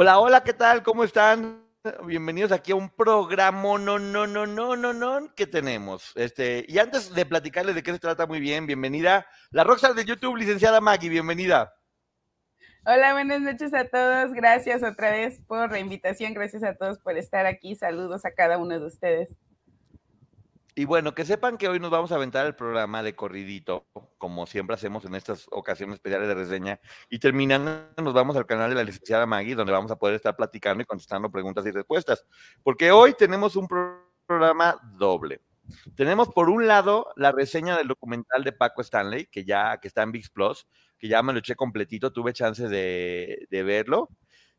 Hola, hola, ¿qué tal? ¿Cómo están? Bienvenidos aquí a un programa no, no, no, no, no, no, que tenemos. Este, y antes de platicarles de qué se trata muy bien, bienvenida la Rockstar de YouTube, licenciada Maggie, bienvenida. Hola, buenas noches a todos. Gracias otra vez por la invitación. Gracias a todos por estar aquí. Saludos a cada uno de ustedes. Y bueno, que sepan que hoy nos vamos a aventar el programa de corridito, como siempre hacemos en estas ocasiones especiales de reseña. Y terminando, nos vamos al canal de la licenciada Maggie, donde vamos a poder estar platicando y contestando preguntas y respuestas. Porque hoy tenemos un programa doble. Tenemos por un lado la reseña del documental de Paco Stanley, que ya que está en VIX Plus, que ya me lo eché completito, tuve chance de, de verlo.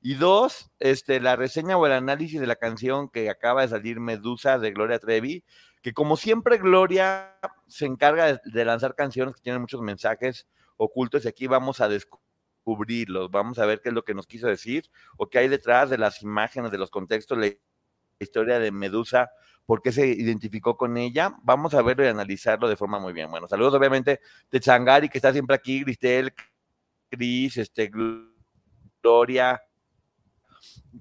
Y dos, este, la reseña o el análisis de la canción que acaba de salir Medusa de Gloria Trevi, que como siempre Gloria se encarga de, lanzar canciones que tienen muchos mensajes ocultos y aquí vamos a descubrirlos, vamos a ver qué es lo que nos quiso decir o qué hay detrás de las imágenes, de los contextos, la historia de Medusa, por qué se identificó con ella. Vamos a verlo y analizarlo de forma muy bien. Bueno, saludos obviamente de Changari, que está siempre aquí, Gristel, Cris, este, Gloria,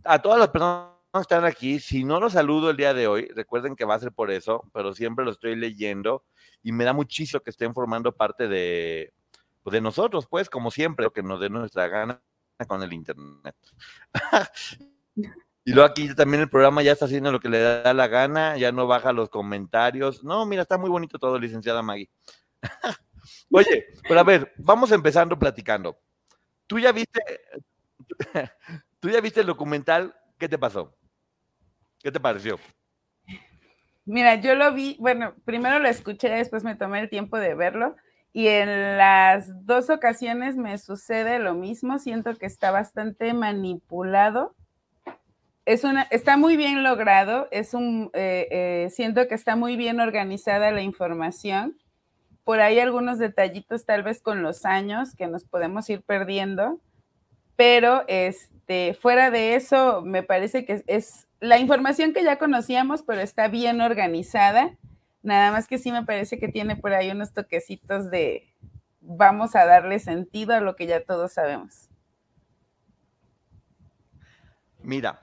a todas las personas están aquí. Si no los saludo el día de hoy, recuerden que va a ser por eso, pero siempre lo estoy leyendo y me da muchísimo que estén formando parte de, pues, de nosotros, pues, como siempre, que nos dé nuestra gana con el Internet. y luego aquí también el programa ya está haciendo lo que le da la gana, ya no baja los comentarios. No, mira, está muy bonito todo, licenciada Maggie. Oye, pero a ver, vamos empezando platicando. Tú ya viste, tú ya viste el documental, ¿qué te pasó? ¿Qué te pareció? Mira, yo lo vi, bueno, primero lo escuché, después me tomé el tiempo de verlo y en las dos ocasiones me sucede lo mismo, siento que está bastante manipulado. Es una, está muy bien logrado, es un, eh, eh, siento que está muy bien organizada la información. Por ahí algunos detallitos tal vez con los años que nos podemos ir perdiendo, pero este, fuera de eso me parece que es la información que ya conocíamos, pero está bien organizada. Nada más que sí me parece que tiene por ahí unos toquecitos de vamos a darle sentido a lo que ya todos sabemos. Mira,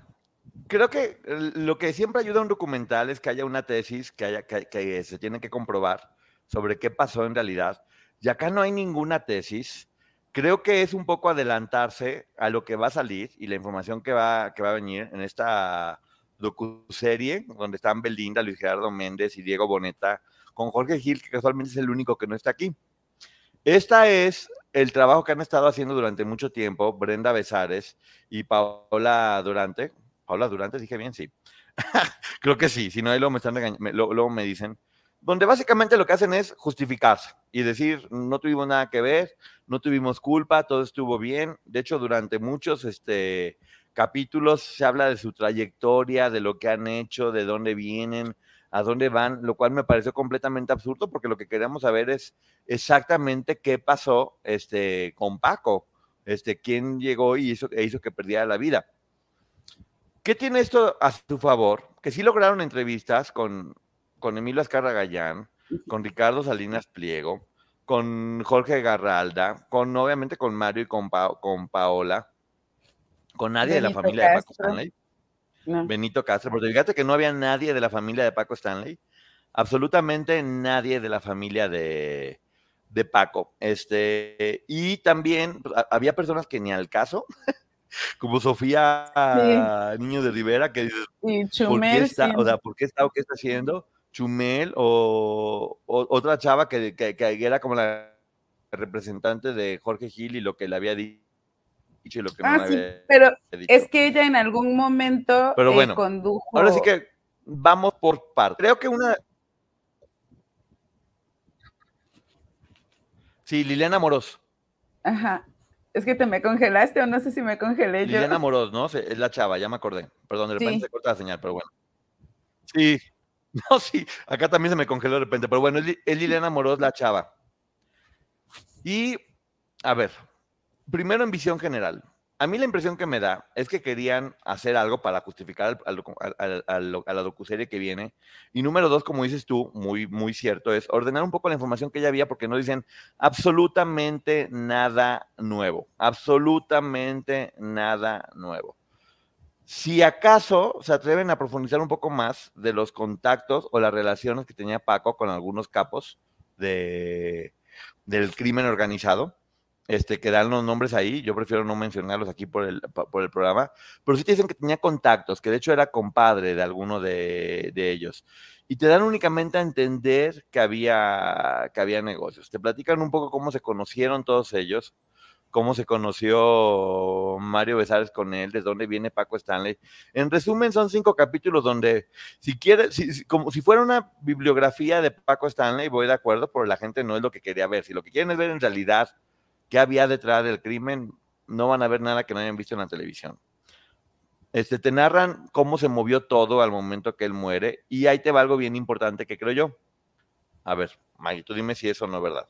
creo que lo que siempre ayuda a un documental es que haya una tesis que, que, se tiene que comprobar sobre qué pasó en realidad. Y acá no hay ninguna tesis. Creo que es un poco adelantarse a lo que va a salir y la información que va, que va a venir en esta docuserie donde están Belinda, Luis Gerardo Méndez y Diego Boneta, con Jorge Gil, que casualmente es el único que no está aquí. Esta es el trabajo que han estado haciendo durante mucho tiempo Brenda Besares y Paola Durante. Paola Durante, dije bien, sí. Creo que sí, si no, luego me, están luego me dicen. Donde básicamente lo que hacen es justificarse y decir, no tuvimos nada que ver, no tuvimos culpa, todo estuvo bien. De hecho, durante muchos este, capítulos se habla de su trayectoria, de lo que han hecho, de dónde vienen, a dónde van, lo cual me pareció completamente absurdo porque lo que queremos saber es exactamente qué pasó este, con Paco, este, quién llegó y hizo, e hizo que perdiera la vida. ¿Qué tiene esto a su favor? Que sí lograron entrevistas con, con Emilio Azcarra Gallán, con Ricardo Salinas Pliego, con Jorge Garralda, con obviamente con Mario y con, con Paola, con nadie de la familia de Paco Stanley. Benito Castro, porque fíjate que no había nadie de la familia de Paco Stanley. absolutamente nadie de la familia de, de Paco. Este, y también había personas que ni al caso, como Sofía Niño de Rivera, que dice, ¿por qué está, o sea, ¿por qué está o qué está haciendo? Chumel o, otra chava que, que, era como la representante de Jorge Gil y lo que le había dicho y lo que ah, sí, pero es que ella en algún momento pero eh, condujo. Ahora sí que vamos por partes. Creo que una. Sí, Liliana Moros. Ajá. Es que te me congelaste o no sé si me congelé yo. Liliana Moros, ¿no? Es la chava, ya me acordé. Perdón, de repente se corta la señal, pero bueno. Sí. No, sí. Acá también se me congeló de repente, pero bueno, es Liliana Moros, la chava. Y, a ver, primero en visión general a mí la impresión que me da es que querían hacer algo para justificar a la docuserie que viene. Y número dos, como dices tú, muy, muy cierto, es ordenar un poco la información que ya había porque no dicen absolutamente nada nuevo. Absolutamente nada nuevo. Si acaso se atreven a profundizar un poco más de los contactos o las relaciones que tenía Paco con algunos capos de, del crimen organizado, este, que dan los nombres ahí, yo prefiero no mencionarlos aquí por el, por el programa, pero sí te dicen que tenía contactos, que de hecho era compadre de alguno de, ellos. Y te dan únicamente a entender que había, que había negocios. Te platican un poco cómo se conocieron todos ellos, cómo se conoció Mario Besares con él, de dónde viene Paco Stanley. En resumen, son cinco capítulos donde, si quieres, como si fuera una bibliografía de Paco Stanley, voy de acuerdo, pero la gente no es lo que quería ver. Si lo que quieren es ver en realidad qué había detrás del crimen, no van a ver nada que no hayan visto en la televisión. Este, te narran cómo se movió todo al momento que él muere y ahí te va algo bien importante que creo yo. A ver, Maggie, dime si eso no es verdad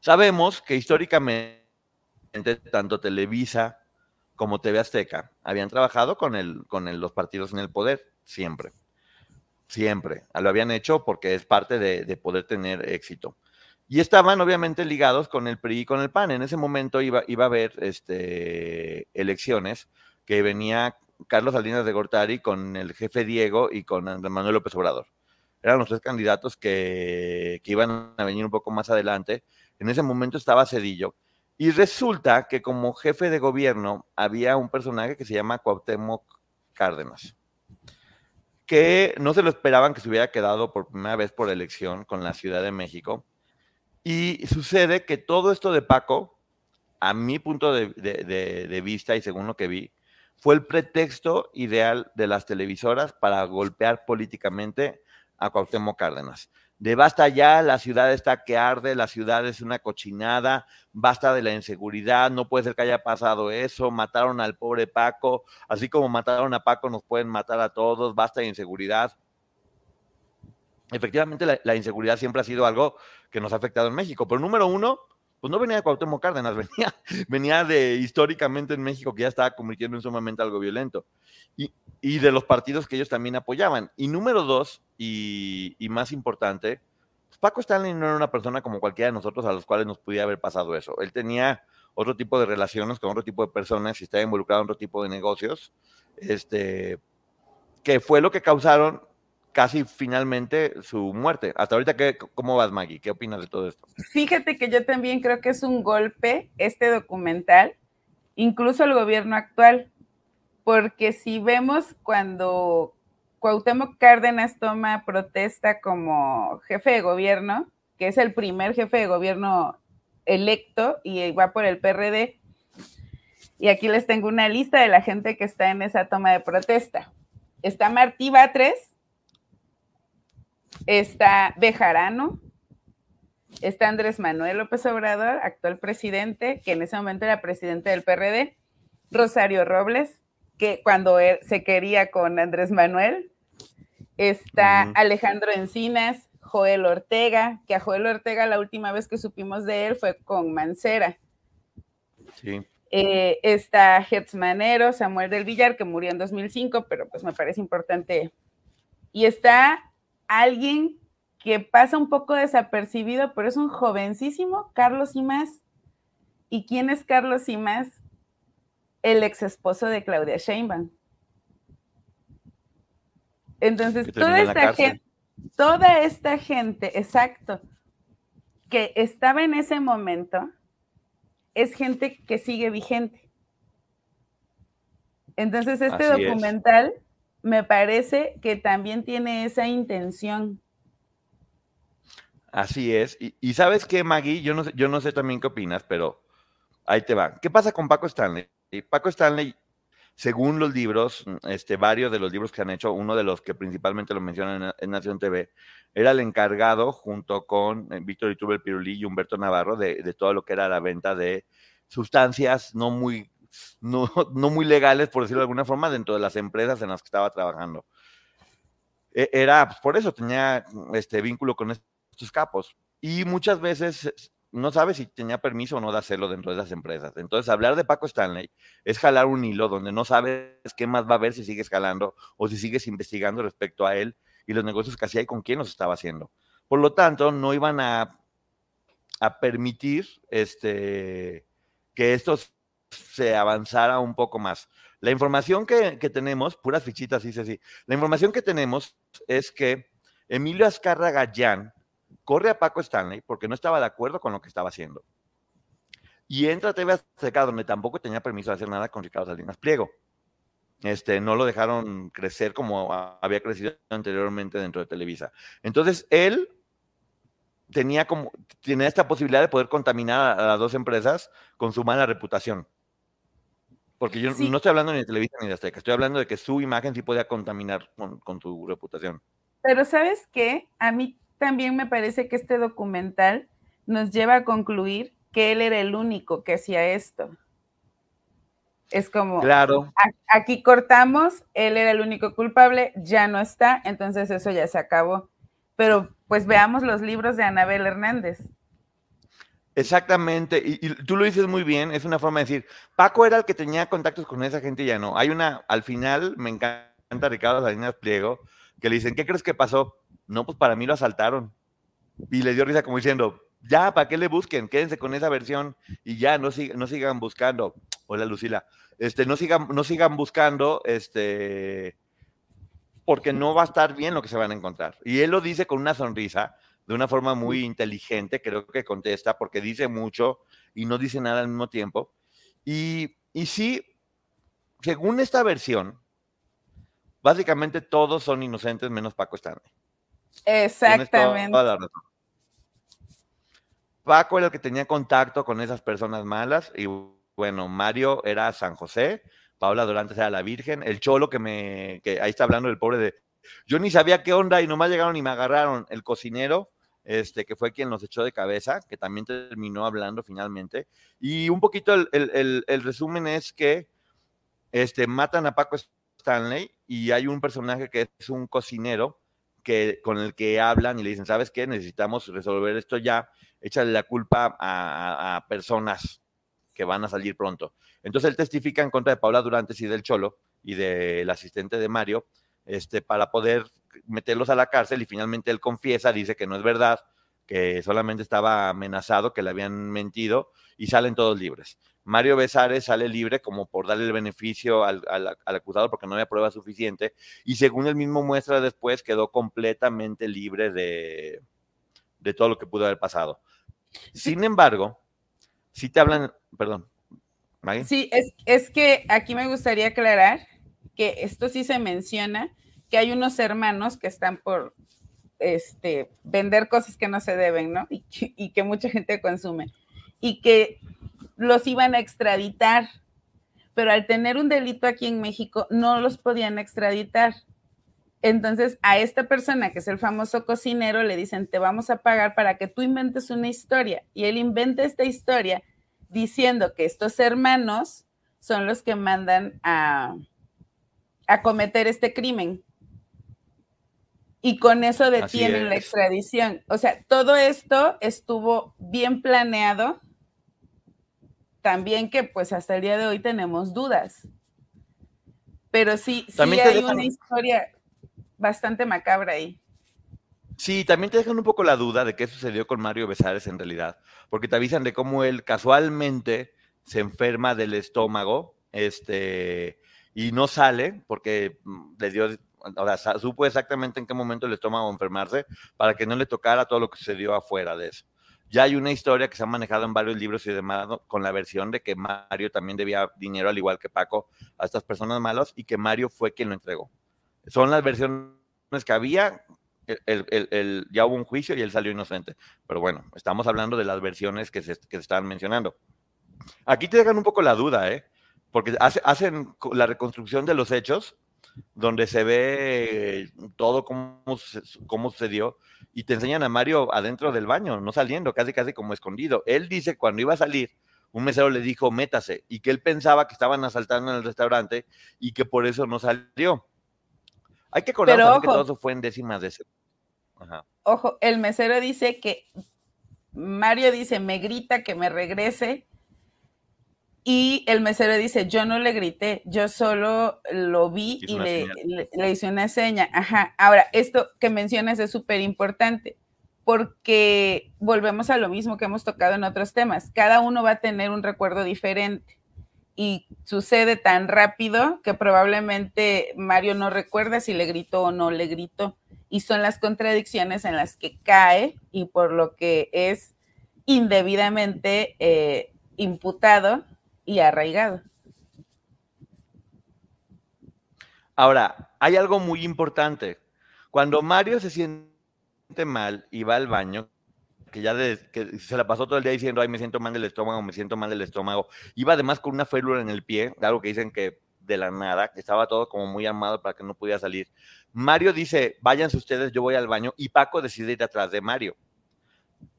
Sabemos que históricamente tanto Televisa como TV Azteca habían trabajado con, el, con los partidos en el poder, siempre. Siempre. Lo habían hecho porque es parte de, poder tener éxito. Y estaban obviamente ligados con el PRI y con el PAN. En ese momento iba, a haber este, elecciones que venía Carlos Salinas de Gortari con el jefe Diego y con Manuel López Obrador. Eran los tres candidatos que iban a venir un poco más adelante en ese momento estaba Cedillo. Y resulta que como jefe de gobierno había un personaje que se llama Cuauhtémoc Cárdenas, que no se lo esperaban que se hubiera quedado por primera vez por elección con la Ciudad de México. Y sucede que todo esto de Paco, a mi punto de, de vista y según lo que vi, fue el pretexto ideal de las televisoras para golpear políticamente a Cuauhtémoc Cárdenas de basta ya, la ciudad está que arde, la ciudad es una cochinada, basta de la inseguridad, no puede ser que haya pasado eso, mataron al pobre Paco, así como mataron a Paco nos pueden matar a todos, basta de inseguridad. Efectivamente, la, inseguridad siempre ha sido algo que nos ha afectado en México, pero número uno, pues no venía de Cuauhtémoc Cárdenas, venía, venía de históricamente en México que ya estaba convirtiendo en sumamente algo violento. Y, y de los partidos que ellos también apoyaban. Y número dos, y, más importante, pues, Paco Stanley no era una persona como cualquiera de nosotros a los cuales nos pudiera haber pasado eso. Él tenía otro tipo de relaciones con otro tipo de personas y estaba involucrado en otro tipo de negocios, este, que fue lo que causaron casi finalmente su muerte. Hasta ahorita, ¿qué, ¿cómo vas, Maggie? ¿Qué opinas de todo esto? Fíjate que yo también creo que es un golpe este documental, incluso el gobierno actual, porque si vemos cuando Cuauhtémoc Cárdenas toma protesta como jefe de gobierno, que es el primer jefe de gobierno electo y va por el PRD, y aquí les tengo una lista de la gente que está en esa toma de protesta. Está Martí Batres, está Bejarano, está Andrés Manuel López Obrador, actual presidente, que en ese momento era presidente del PRD, Rosario Robles, que cuando se quería con Andrés Manuel, Está Alejandro Encinas, Joel Ortega, que a Joel Ortega la última vez que supimos de él fue con Mancera. Sí. Eh, está Hertz Manero, Samuel del Villar, que murió en 2005, pero pues me parece importante. Y está alguien que pasa un poco desapercibido, pero es un jovencísimo, Carlos Simas. ¿Y quién es Carlos Simas? El ex esposo de Claudia Sheinbaum. Entonces, toda esta gente, toda esta gente, exacto, que estaba en ese momento, es gente que sigue vigente. Entonces, este documental me parece que también tiene esa intención. Así es. Y, sabes qué, Maggie, yo no, sé, yo no sé también qué opinas, pero ahí te va. ¿Qué pasa con Paco Stanley? Paco Stanley, según los libros, este, varios de los libros que han hecho, uno de los que principalmente lo mencionan en, Nación TV, era el encargado junto con eh, Víctor Itubel Pirulí y Humberto Navarro de, todo lo que era la venta de sustancias no muy, no, muy legales, por decirlo de alguna forma, dentro de las empresas en las que estaba trabajando. E, era, pues, por eso tenía este vínculo con estos capos. Y muchas veces no sabe si tenía permiso o no de hacerlo dentro de esas empresas. Entonces, hablar de Paco Stanley es jalar un hilo donde no sabes qué más va a haber si sigues jalando o si sigues investigando respecto a él y los negocios que hacía y con quién los estaba haciendo. Por lo tanto, no iban a, a permitir este, que esto se avanzara un poco más. La información que, tenemos, puras fichitas, dice así, la información que tenemos es que Emilio Azcarra Gallán, corre a Paco Stanley porque no estaba de acuerdo con lo que estaba haciendo. Y entra a TV Azteca, donde tampoco tenía permiso de hacer nada con Ricardo Salinas Pliego. Este, no lo dejaron crecer como había crecido anteriormente dentro de Televisa. Entonces, él tenía como tenía esta posibilidad de poder contaminar a las dos empresas con su mala reputación. Porque yo no estoy hablando ni de Televisa ni de Azteca, estoy hablando de que su imagen sí podía contaminar con, con su reputación. Pero ¿sabes qué? A mí también me parece que este documental nos lleva a concluir que él era el único que hacía esto. Es como, claro. aquí cortamos, él era el único culpable, ya no está, entonces eso ya se acabó. Pero pues veamos los libros de Anabel Hernández. Exactamente, y, tú lo dices muy bien, es una forma de decir, Paco era el que tenía contactos con esa gente y ya no. Hay una, al final, me encanta Ricardo Salinas Pliego, que le dicen, ¿qué crees que pasó? No, pues para mí lo asaltaron. Y le dio risa como diciendo, ya, ¿para qué le busquen? Quédense con esa versión y ya, no, no sigan buscando. Hola, Lucila. Este, no sigan, no sigan buscando, este, porque no va a estar bien lo que se van a encontrar. Y él lo dice con una sonrisa, de una forma muy inteligente, creo que contesta, porque dice mucho y no dice nada al mismo tiempo. Y, y sí, según esta versión, básicamente todos son inocentes menos Paco Stanley. Exactamente. Paco era el que tenía contacto con esas personas malas y bueno, Mario era San José, Paula Durantes era la Virgen, el cholo que me, que ahí está hablando el pobre de, yo ni sabía qué onda y nomás llegaron y me agarraron, el cocinero, este, que fue quien nos echó de cabeza, que también terminó hablando finalmente. Y un poquito el resumen es que este, matan a Paco Stanley y hay un personaje que es un cocinero que, con el que hablan y le dicen, ¿sabes qué? Necesitamos resolver esto ya, échale la culpa a, personas que van a salir pronto. Entonces él testifica en contra de Paula Durantes y del Cholo y del asistente de Mario, este, para poder meterlos a la cárcel y finalmente él confiesa, dice que no es verdad, que solamente estaba amenazado, que le habían mentido y salen todos libres. Mario Besares sale libre como por darle el beneficio al, acusado porque no había prueba suficiente y según él mismo muestra después quedó completamente libre de, todo lo que pudo haber pasado. Sin embargo, si te hablan, perdón. Sí, es, es que aquí me gustaría aclarar que esto sí se menciona, que hay unos hermanos que están por este, vender cosas que no se deben, ¿no? Y que mucha gente consume. Y que los iban a extraditar, pero al tener un delito aquí en México no los podían extraditar. Entonces a esta persona, que es el famoso cocinero, le dicen, te vamos a pagar para que tú inventes una historia. Y él inventa esta historia diciendo que estos hermanos son los que mandan a, a cometer este crimen. Y con eso detienen la extradición. O sea, todo esto estuvo bien planeado, también que pues hasta el día de hoy tenemos dudas. Pero sí, sí hay una historia bastante macabra ahí. Sí, también te dejan un poco la duda de qué sucedió con Mario Besares en realidad, porque te avisan de cómo él casualmente se enferma del estómago, este, y no sale porque mm, le dio, o sea, supo exactamente en qué momento el estómago enfermarse para que no le tocara todo lo que sucedió afuera de eso. Ya hay una historia que se ha manejado en varios libros y demás con la versión de que Mario también debía dinero al igual que Paco a estas personas malas y que Mario fue quien lo entregó. Son las versiones que había, ya hubo un juicio y él salió inocente. Pero bueno, estamos hablando de las versiones que se, que se están mencionando. Aquí te dejan un poco la duda, ¿eh? Porque hacen la reconstrucción de los hechos, donde se ve todo cómo, cómo sucedió, y te enseñan a Mario adentro del baño, no saliendo, casi casi como escondido. Él dice cuando iba a salir, un mesero le dijo, métase, y que él pensaba que estaban asaltando en el restaurante y que por eso no salió. Hay que acordar que todo eso fue en décimas de Ajá. Ojo, el mesero dice que Mario dice, me grita que me regrese y el mesero dice, yo no le grité, yo solo lo vi y le, le, hice una seña. Ajá. Ahora, esto que mencionas es súper importante porque volvemos a lo mismo que hemos tocado en otros temas. Cada uno va a tener un recuerdo diferente y sucede tan rápido que probablemente Mario no recuerda si le gritó o no le gritó. Y son las contradicciones en las que cae y por lo que es indebidamente eh, imputado y arraigado. Ahora, hay algo muy importante. Cuando Mario se siente mal y va al baño, que ya que se la pasó todo el día diciendo, ay, me siento mal del estómago, me siento mal del estómago, iba además con una férula en el pie, algo que dicen que de la nada, que estaba todo como muy armado para que no pudiera salir. Mario dice, váyanse ustedes, yo voy al baño, y Paco decide ir atrás de Mario.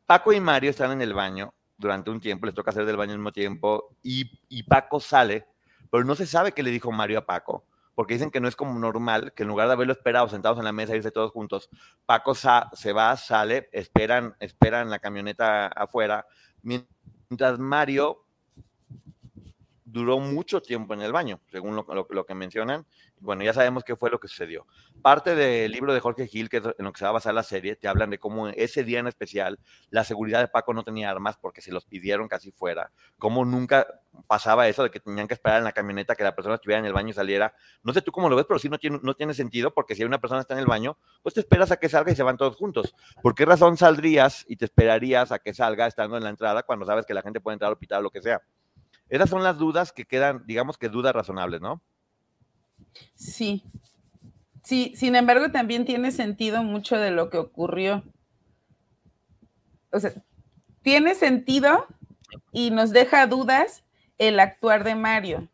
Paco y Mario están en el baño durante un tiempo, les toca hacer del baño al mismo tiempo, y, Paco sale, pero no se sabe qué le dijo Mario a Paco, porque dicen que no es como normal, que en lugar de haberlo esperado sentados en la mesa, irse todos juntos, Paco se va, sale, esperan, esperan la camioneta afuera, mientras Mario duró mucho tiempo en el baño, según lo, que mencionan. Bueno, ya sabemos qué fue lo que sucedió. Parte del libro de Jorge Gil, que es en lo que se va a basar la serie, te hablan de cómo ese día en especial la seguridad de Paco no tenía armas porque se los pidieron casi fuera, cómo nunca pasaba eso de que tenían que esperar en la camioneta que la persona estuviera en el baño y saliera. No sé tú cómo lo ves, pero sí no tiene, no tiene sentido porque si una persona está en el baño, pues te esperas a que salga y se van todos juntos. ¿Por qué razón saldrías y te esperarías a que salga estando en la entrada cuando sabes que la gente puede entrar al hospital o lo que sea? Esas son las dudas que quedan, digamos que dudas razonables, ¿no? Sí. Sí, sin embargo, también tiene sentido mucho de lo que ocurrió. O sea, tiene sentido y nos deja dudas el actuar de Mario.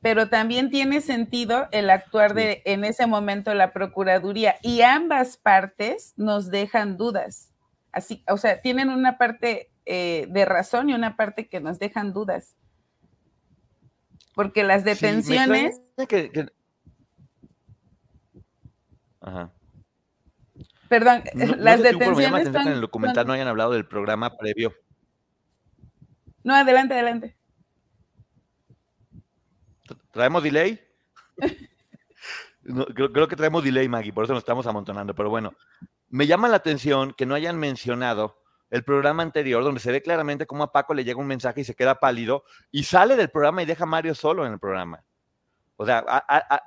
Pero también tiene sentido el actuar de en ese momento la Procuraduría. Y ambas partes nos dejan dudas. Así, o sea, tienen una parte eh, de razón y una parte que nos dejan dudas. Porque las detenciones... Ajá. Perdón, las detenciones... en el documental no hayan hablado del programa previo. No, adelante, adelante. ¿Traemos delay? creo, creo, que traemos delay, Maggie, por eso nos estamos amontonando. Pero bueno, me llama la atención que no hayan mencionado el programa anterior, donde se ve claramente cómo a Paco le llega un mensaje y se queda pálido y sale del programa y deja a Mario solo en el programa. O sea,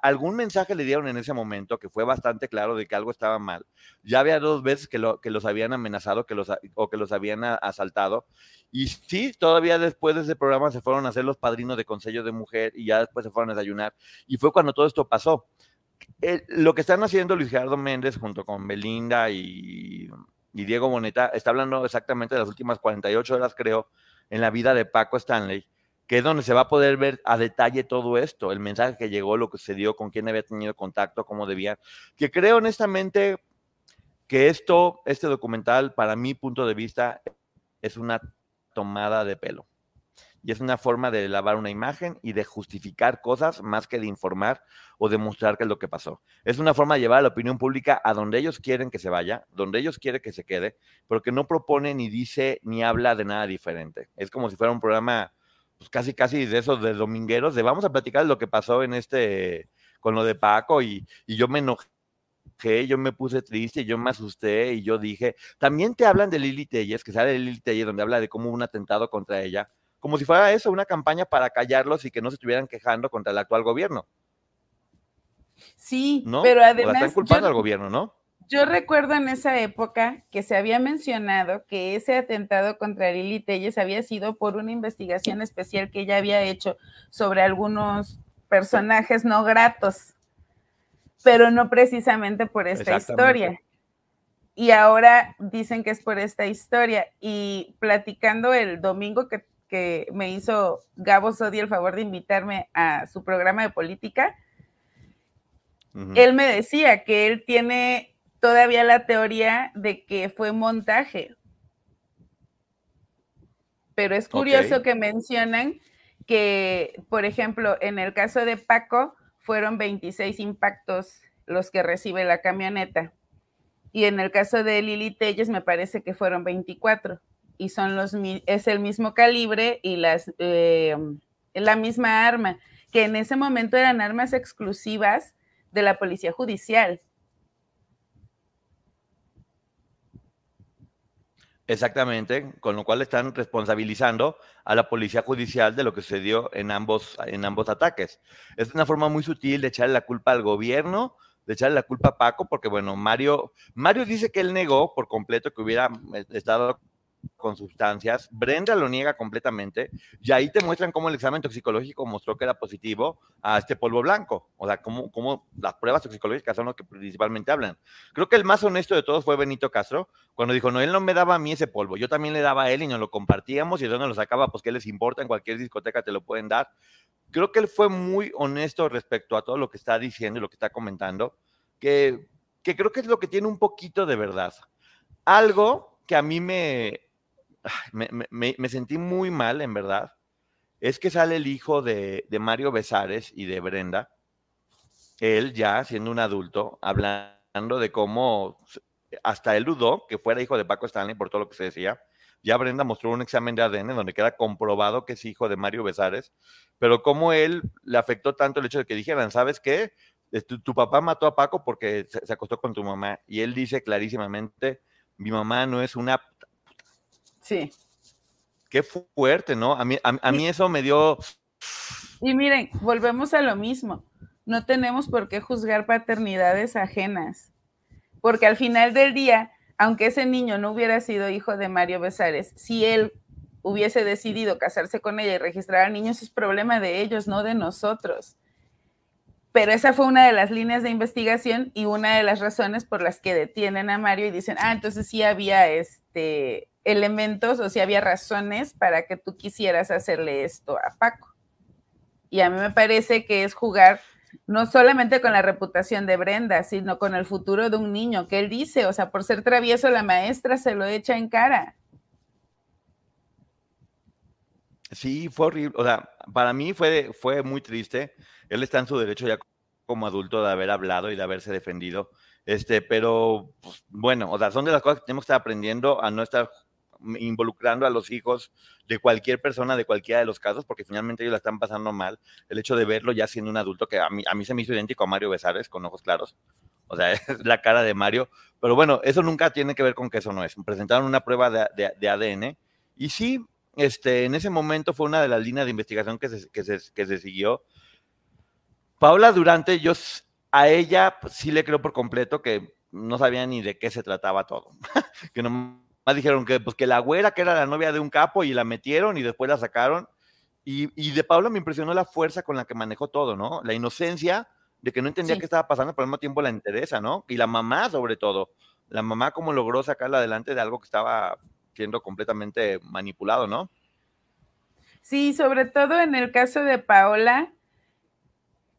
algún mensaje le dieron en ese momento que fue bastante claro de que algo estaba mal. Ya había dos veces que, lo, que los habían amenazado que los, o que los habían asaltado. Y sí, todavía después de ese programa se fueron a hacer los padrinos de Consejo de Mujer y ya después se fueron a desayunar. Y fue cuando todo esto pasó. lo que están haciendo Luis Gerardo Méndez junto con Belinda y y Diego Boneta está hablando exactamente de las últimas 48 horas, creo, en la vida de Paco Stanley, que es donde se va a poder ver a detalle todo esto, el mensaje que llegó, lo que se dio, con quién había tenido contacto, cómo debía, que creo honestamente que esto, este documental, para mi punto de vista, es una tomada de pelo. Y es una forma de lavar una imagen y de justificar cosas más que de informar o demostrar qué es lo que pasó. Es una forma de llevar a la opinión pública a donde ellos quieren que se vaya, donde ellos quieren que se quede, pero que no propone ni dice ni habla de nada diferente. Es como si fuera un programa pues casi casi de esos de domingueros, de vamos a platicar lo que pasó en este con lo de Paco y, y yo me enojé yo me puse triste, yo me asusté y yo dije, también te hablan de Lili Telles, que sale Lili Telles, donde habla de cómo un atentado contra ella, como si fuera eso, una campaña para callarlos y que no se estuvieran quejando contra el actual gobierno. Sí, pero además... están culpando al gobierno, ¿no? Yo recuerdo en esa época que se había mencionado que ese atentado contra Lili Telles había sido por una investigación especial que ella había hecho sobre algunos personajes no gratos pero no precisamente por esta historia. Y ahora dicen que es por esta historia. Y platicando el domingo que, me hizo Gabo Sodi el favor de invitarme a su programa de política, él me decía que él tiene todavía la teoría de que fue montaje. Pero es curioso que mencionan que, por ejemplo, en el caso de Paco, fueron 26 impactos los que recibe la camioneta. Y en el caso de Lili Telles me parece que fueron 24 y son los es el mismo calibre y las eh, la misma arma, que en ese momento eran armas exclusivas de la policía judicial. Exactamente, con lo cual están responsabilizando a la policía judicial de lo que sucedió en ambos, en ambos ataques. Es una forma muy sutil de echarle la culpa al gobierno, de echarle la culpa a Paco, porque bueno, Mario, Mario dice que él negó por completo que hubiera eh, estado con sustancias. Brenda lo niega completamente y ahí te muestran cómo el examen toxicológico mostró que era positivo a este polvo blanco. O sea, cómo, cómo las pruebas toxicológicas son lo que principalmente hablan. Creo que el más honesto de todos fue Benito Castro, cuando dijo, no, él no me daba a mí ese polvo, yo también le daba a él y nos lo compartíamos y de dónde lo sacaba, pues qué les importa, en cualquier discoteca te lo pueden dar. Creo que él fue muy honesto respecto a todo lo que está diciendo y lo que está comentando, que, que creo que es lo que tiene un poquito de verdad. Algo que a mí me, me, sentí muy mal, en verdad, es que sale el hijo de, Mario Besares y de Brenda, él ya siendo un adulto, hablando de cómo hasta él dudó que fuera hijo de Paco Stanley por todo lo que se decía. Ya Brenda mostró un examen de ADN donde queda comprobado que es hijo de Mario Besares, pero cómo él le afectó tanto el hecho de que dijeran, ¿sabes qué? Tu, tu papá mató a Paco porque se, se, acostó con tu mamá. Y él dice clarísimamente, mi mamá no es una Sí. Qué fuerte, ¿no? A mí, a, mí eso me dio... Y miren, volvemos a lo mismo. No tenemos por qué juzgar paternidades ajenas, porque al final del día, aunque ese niño no hubiera sido hijo de Mario Besares, si él hubiese decidido casarse con ella y registrar al niño, eso es problema de ellos, no de nosotros. Pero esa fue una de las líneas de investigación y una de las razones por las que detienen a Mario y dicen, ah, entonces sí había este elementos o si había razones para que tú quisieras hacerle esto a Paco. Y a mí me parece que es jugar no solamente con la reputación de Brenda, sino con el futuro de un niño, que él dice, o sea, por ser travieso la maestra se lo echa en cara. Sí, fue horrible, o sea, para mí fue, fue muy triste. Él está en su derecho ya como adulto de haber hablado y de haberse defendido. Este, pero pues, bueno, o sea, son de las cosas que tenemos que estar aprendiendo a no estar involucrando a los hijos de cualquier persona de cualquiera de los casos, porque finalmente ellos la están pasando mal. El hecho de verlo ya siendo un adulto, que a mí, a mí se me hizo idéntico a Mario Besares, con ojos claros. O sea, es la cara de Mario. Pero bueno, eso nunca tiene que ver con que eso no es. Presentaron una prueba de, de, ADN y sí, este, en ese momento fue una de las líneas de investigación que se, que se, que se siguió. Paula Durante, yo a ella pues, sí le creo por completo que no sabía ni de qué se trataba todo. que no más dijeron que, pues, que la güera, que era la novia de un capo, y la metieron y después la sacaron. Y, de Paula me impresionó la fuerza con la que manejó todo, ¿no? La inocencia de que no entendía qué estaba pasando, pero al mismo tiempo la interesa, ¿no? Y la mamá, sobre todo. La mamá, cómo logró sacarla adelante de algo que estaba siendo completamente manipulado, ¿no? Sí, sobre todo en el caso de Paola,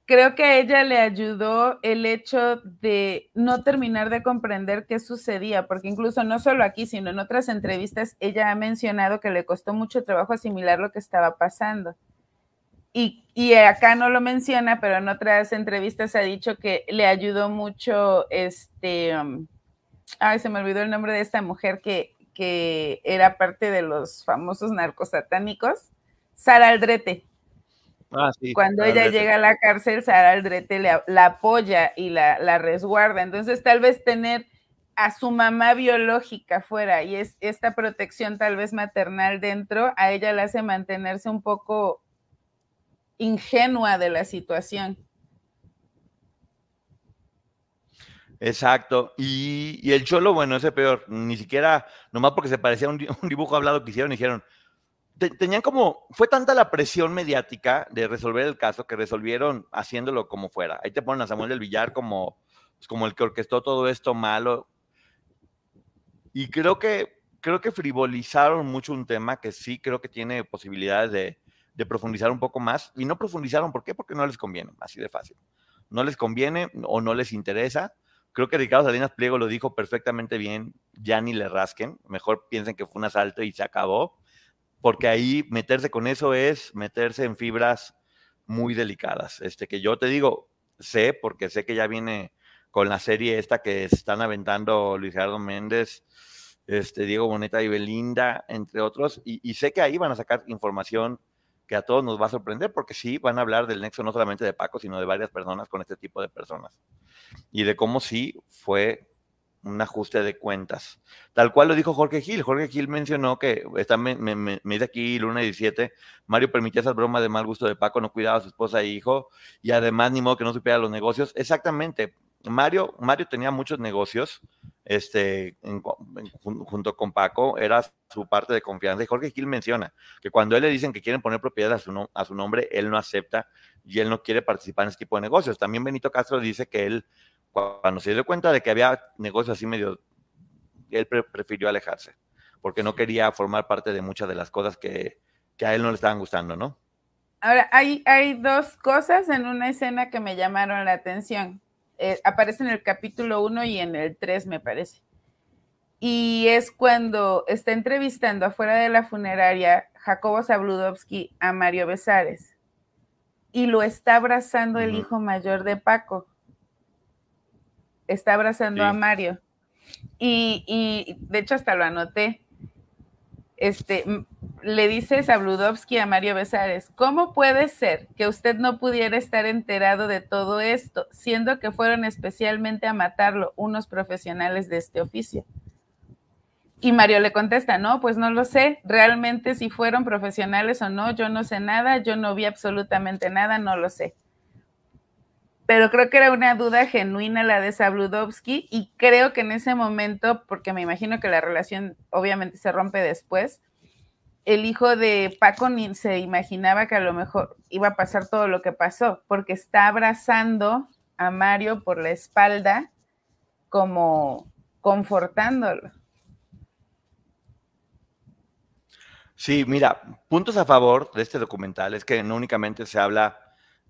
creo que a ella le ayudó el hecho de no terminar de comprender qué sucedía, porque incluso no solo aquí, sino en otras entrevistas, ella ha mencionado que le costó mucho trabajo asimilar lo que estaba pasando. Y, y acá no lo menciona, pero en otras entrevistas ha dicho que le ayudó mucho este... Um, ay, se me olvidó el nombre de esta mujer que, que era parte de los famosos narcosatánicos, Sara Aldrete. Ah, Cuando ella llega a la cárcel, Sara Aldrete la apoya y la, la, resguarda. Entonces, tal vez tener a su mamá biológica fuera y es esta protección tal vez maternal dentro, a ella la hace mantenerse un poco ingenua de la situación. Exacto. Y, el cholo, bueno, ese peor. Ni siquiera, nomás porque se parecía a un, dibujo hablado que hicieron, dijeron. Tenían como, fue tanta la presión mediática de resolver el caso que resolvieron haciéndolo como fuera. Ahí te ponen a Samuel del Villar como, pues, como el que orquestó todo esto malo. Y creo que, creo que frivolizaron mucho un tema que sí creo que tiene posibilidades de, de profundizar un poco más. Y no profundizaron, ¿por qué? Porque no les conviene, así de fácil. No les conviene o no les interesa Creo que Ricardo Salinas Pliego lo dijo perfectamente bien, ya ni le rasquen, mejor piensen que fue un asalto y se acabó, porque ahí meterse con eso es meterse en fibras muy delicadas. Este que yo te digo, sé, porque sé que ya viene con la serie esta que están aventando Luis Gerardo Méndez, este, Diego Boneta y Belinda, entre otros, y, y sé que ahí van a sacar información que a todos nos va a sorprender, porque sí, van a hablar del nexo no solamente de Paco, sino de varias personas con este tipo de personas y de cómo sí fue un ajuste de cuentas. Tal cual lo dijo Jorge Gil. Jorge Gil mencionó que, está, me, me, dice aquí Luna 17, Mario permitía esas bromas de mal gusto de Paco, no cuidaba a su esposa e hijo, y además ni modo que no supiera los negocios. Exactamente. Mario, Mario tenía muchos negocios, este, junto con Paco, era su parte de confianza. Y Jorge Gil menciona que cuando él le dicen que quieren poner propiedad a su, a su nombre, él no acepta y él no quiere participar en ese tipo de negocios. También Benito Castro dice que él, cuando se dio cuenta de que había negocios así medio, él prefirió alejarse, porque no quería formar parte de muchas de las cosas que, a él no le estaban gustando, ¿no? Ahora, hay, hay dos cosas en una escena que me llamaron la atención. Eh, aparece en el capítulo 1 y en el 3, me parece. Y es cuando está entrevistando afuera de la funeraria Jacobo Zabludovsky a Mario Besares y lo está abrazando el hijo mayor de Paco. Está abrazando a Mario. Y, de hecho hasta lo anoté. Este, le dice Sabludovsky a Mario Besares, ¿cómo puede ser que usted no pudiera estar enterado de todo esto, siendo que fueron especialmente a matarlo unos profesionales de este oficio? Y Mario le contesta, no, pues no lo sé, realmente si fueron profesionales o no, yo no sé nada, yo no vi absolutamente nada, no lo sé. Pero creo que era una duda genuina la de Sabludovsky y creo que en ese momento, porque me imagino que la relación obviamente se rompe después, el hijo de Paco se imaginaba que a lo mejor iba a pasar todo lo que pasó, porque está abrazando a Mario por la espalda como confortándolo. Sí, mira, puntos a favor de este documental es que no únicamente se habla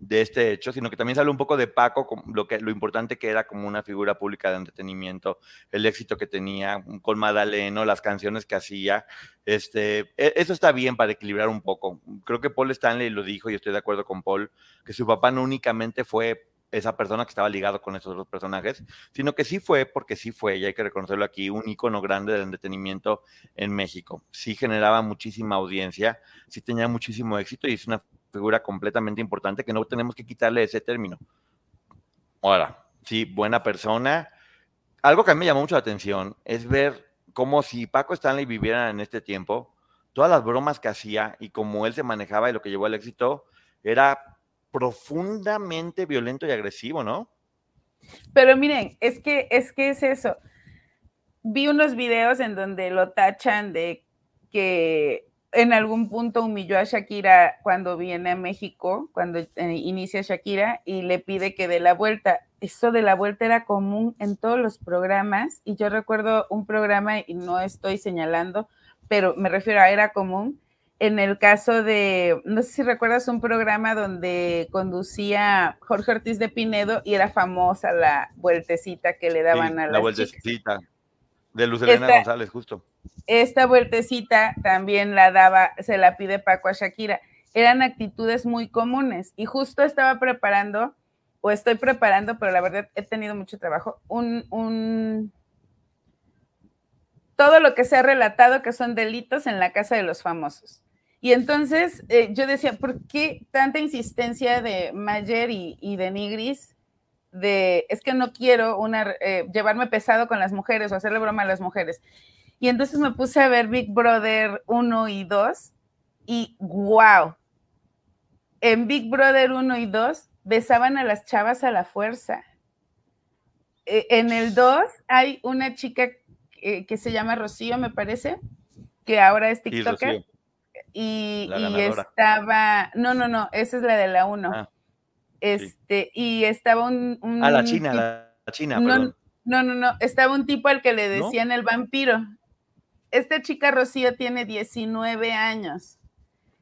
de este hecho, sino que también se un poco de Paco, lo, que, lo importante que era como una figura pública de entretenimiento, el éxito que tenía con Madaleno, las canciones que hacía. Este, e, eso está bien para equilibrar un poco. Creo que Paul Stanley lo dijo y estoy de acuerdo con Paul, que su papá no únicamente fue esa persona que estaba ligado con esos otros personajes, sino que sí fue, porque sí fue, y hay que reconocerlo aquí, un icono grande del entretenimiento en México. Sí generaba muchísima audiencia, sí tenía muchísimo éxito y es una figura completamente importante que no tenemos que quitarle ese término. Ahora, sí, buena persona. Algo que a mí me llamó mucho la atención es ver cómo si Paco Stanley viviera en este tiempo, todas las bromas que hacía y cómo él se manejaba y lo que llevó al éxito era profundamente violento y agresivo, ¿no? Pero miren, es que es que es eso. Vi unos videos en donde lo tachan de que en algún punto humilló a Shakira cuando viene a México, cuando eh, inicia Shakira y le pide que dé la vuelta. Eso de la vuelta era común en todos los programas y yo recuerdo un programa y no estoy señalando, pero me refiero a era común en el caso de, no sé si recuerdas un programa donde conducía Jorge Ortiz de Pinedo y era famosa la vueltecita que le daban a la La vueltecita de Luz Elena González, justo. Esta vueltecita también la daba, se la pide Paco a Shakira. Eran actitudes muy comunes y justo estaba preparando, o estoy preparando, pero la verdad he tenido mucho trabajo, un, un todo lo que se ha relatado que son delitos en la casa de los famosos. Y entonces eh, yo decía, ¿por qué tanta insistencia de Mayer y, de Nigris? De, es que no quiero una, eh, llevarme pesado con las mujeres o hacerle broma a las mujeres. Y entonces me puse a ver Big Brother 1 y 2 y wow, en Big Brother 1 y 2 besaban a las chavas a la fuerza. E, en el 2 hay una chica eh, que se llama Rocío, me parece, que ahora es TikToker. Y, estaba, no, no, no, esa es la de la 1. Ah, este, y estaba un, Ah, la China, la, China, no, perdón. No, no, no, estaba un tipo al que le decían el vampiro. Esta chica Rocío tiene 19 años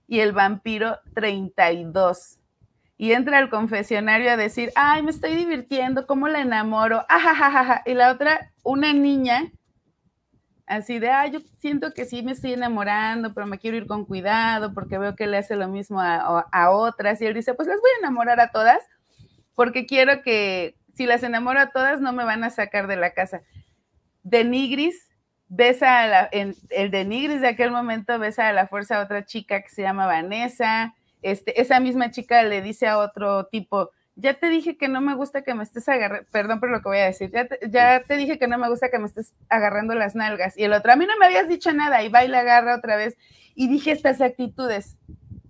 y el vampiro 32. Y entra al confesionario a decir, ay, me estoy divirtiendo, ¿cómo la enamoro? Ajajaja. Y la otra, una niña así de, ah, yo siento que sí me estoy enamorando, pero me quiero ir con cuidado porque veo que le hace lo mismo a, otras. Y él dice, pues las voy a enamorar a todas porque quiero que si las enamoro a todas no me van a sacar de la casa. De Nigris besa a la, en, el de Nigris de aquel momento besa a la fuerza a otra chica que se llama Vanessa. Este, esa misma chica le dice a otro tipo, ya te dije que no me gusta que me estés agarrando, perdón por lo que voy a decir, ya te, dije que no me gusta que me estés agarrando las nalgas. Y el otro, a mí no me habías dicho nada, y va y la agarra otra vez. Y dije estas actitudes.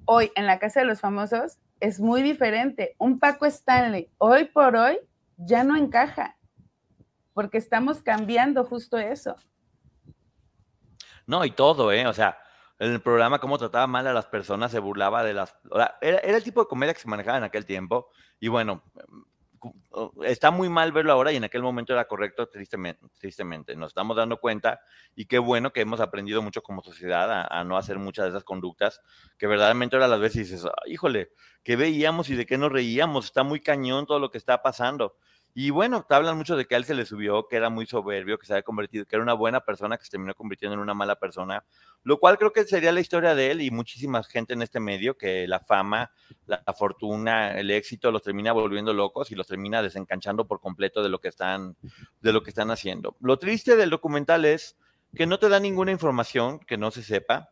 Hoy en la Casa de los Famosos es muy diferente. Un Paco Stanley, hoy por hoy, ya no encaja, porque estamos cambiando justo eso. No, y todo, ¿eh? O sea, en el programa cómo trataba mal a las personas, se burlaba de las... era, el tipo de comedia que se manejaba en aquel tiempo. Y bueno, está muy mal verlo ahora y en aquel momento era correcto, tristemente. tristemente. Nos estamos dando cuenta y qué bueno que hemos aprendido mucho como sociedad a, no hacer muchas de esas conductas que verdaderamente ahora las veces dices, híjole, ¿qué veíamos y de qué nos reíamos? Está muy cañón todo lo que está pasando. Y bueno, te hablan mucho de que a él se le subió, que era muy soberbio, que se había convertido, que era una buena persona que se terminó convirtiendo en una mala persona, lo cual creo que sería la historia de él y muchísima gente en este medio, que la fama, la, fortuna, el éxito los termina volviendo locos y los termina desencanchando por completo de lo que están, de lo que están haciendo. Lo triste del documental es que no te da ninguna información que no se sepa.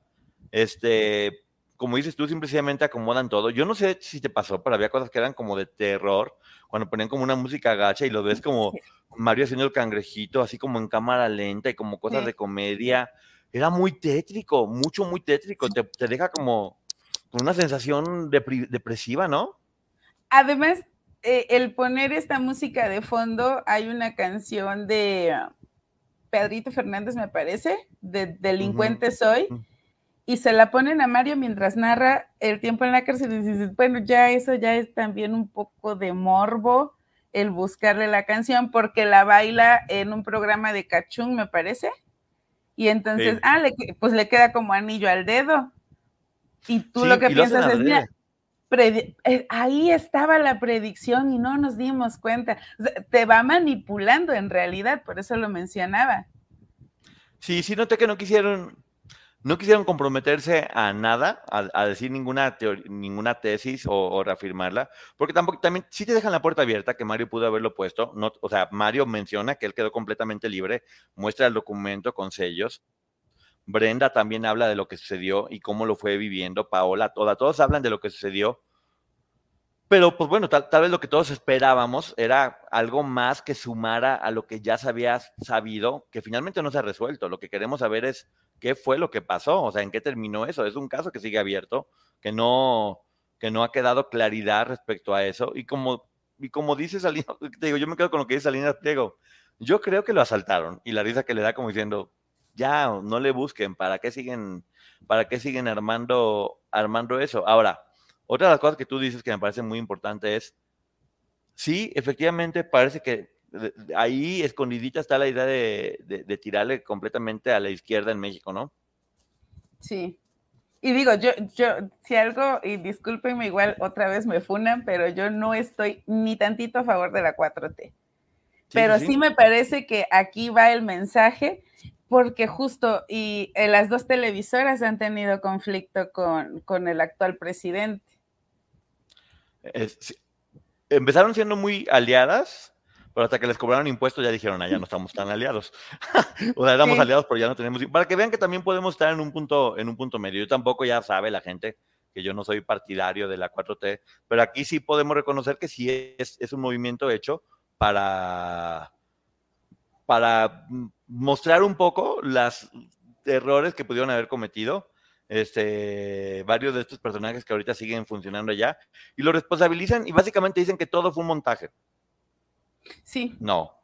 Este, como dices tú, simplemente acomodan todo. Yo no sé si te pasó, pero había cosas que eran como de terror, cuando ponían como una música gacha y lo ves como Mario haciendo el cangrejito, así como en cámara lenta y como cosas de comedia. Era muy tétrico, mucho, muy tétrico. Te, deja como una sensación depresiva, ¿no? Además, eh, el poner esta música de fondo, hay una canción de Pedrito Fernández, me parece, de Delincuente Soy y se la ponen a Mario mientras narra el tiempo en la cárcel y dices, bueno, ya eso ya es también un poco de morbo el buscarle la canción porque la baila en un programa de Cachún, me parece. Y entonces, ah, pues le queda como anillo al dedo. Y tú lo que piensas es, mira, eh, ahí estaba la predicción y no nos dimos cuenta. te va manipulando en realidad, por eso lo mencionaba. Sí, sí, noté que no quisieron no quisieron comprometerse a nada, a, decir ninguna, ninguna tesis o, reafirmarla, porque tampoco, también sí te dejan la puerta abierta, que Mario pudo haberlo puesto, no, o sea, Mario menciona que él quedó completamente libre, muestra el documento con sellos. Brenda también habla de lo que sucedió y cómo lo fue viviendo, Paola, toda, todos hablan de lo que sucedió, pero pues bueno, tal, vez lo que todos esperábamos era algo más que sumara a lo que ya se había sabido, que finalmente no se ha resuelto. Lo que queremos saber es qué fue lo que pasó, o sea, en qué terminó eso. Es un caso que sigue abierto, que no, que no ha quedado claridad respecto a eso. Y como, y como dice Salinas, te digo, yo me quedo con lo que dice Salinas Pliego. Yo creo que lo asaltaron y la risa que le da como diciendo, ya, no le busquen, ¿para qué siguen, para qué siguen armando, armando eso? Ahora, otra de las cosas que tú dices que me parece muy importante es, sí, efectivamente parece que ahí escondidita está la idea de, tirarle completamente a la izquierda en México, ¿no? Sí. Y digo, yo, yo, si algo, y discúlpenme, igual otra vez me funan, pero yo no estoy ni tantito a favor de la 4T. pero sí. me parece que aquí va el mensaje, porque justo, y eh, las dos televisoras han tenido conflicto con, con el actual presidente. Empezaron siendo muy aliadas, pero hasta que les cobraron impuestos ya dijeron, ah, ya no estamos tan aliados. o sea, éramos aliados, pero ya no tenemos. Para que vean que también podemos estar en un punto, en un punto medio. Yo tampoco ya sabe la gente que yo no soy partidario de la 4T, pero aquí sí podemos reconocer que sí es, es un movimiento hecho para, para mostrar un poco los errores que pudieron haber cometido este, varios de estos personajes que ahorita siguen funcionando allá y lo responsabilizan y básicamente dicen que todo fue un montaje. Sí. No.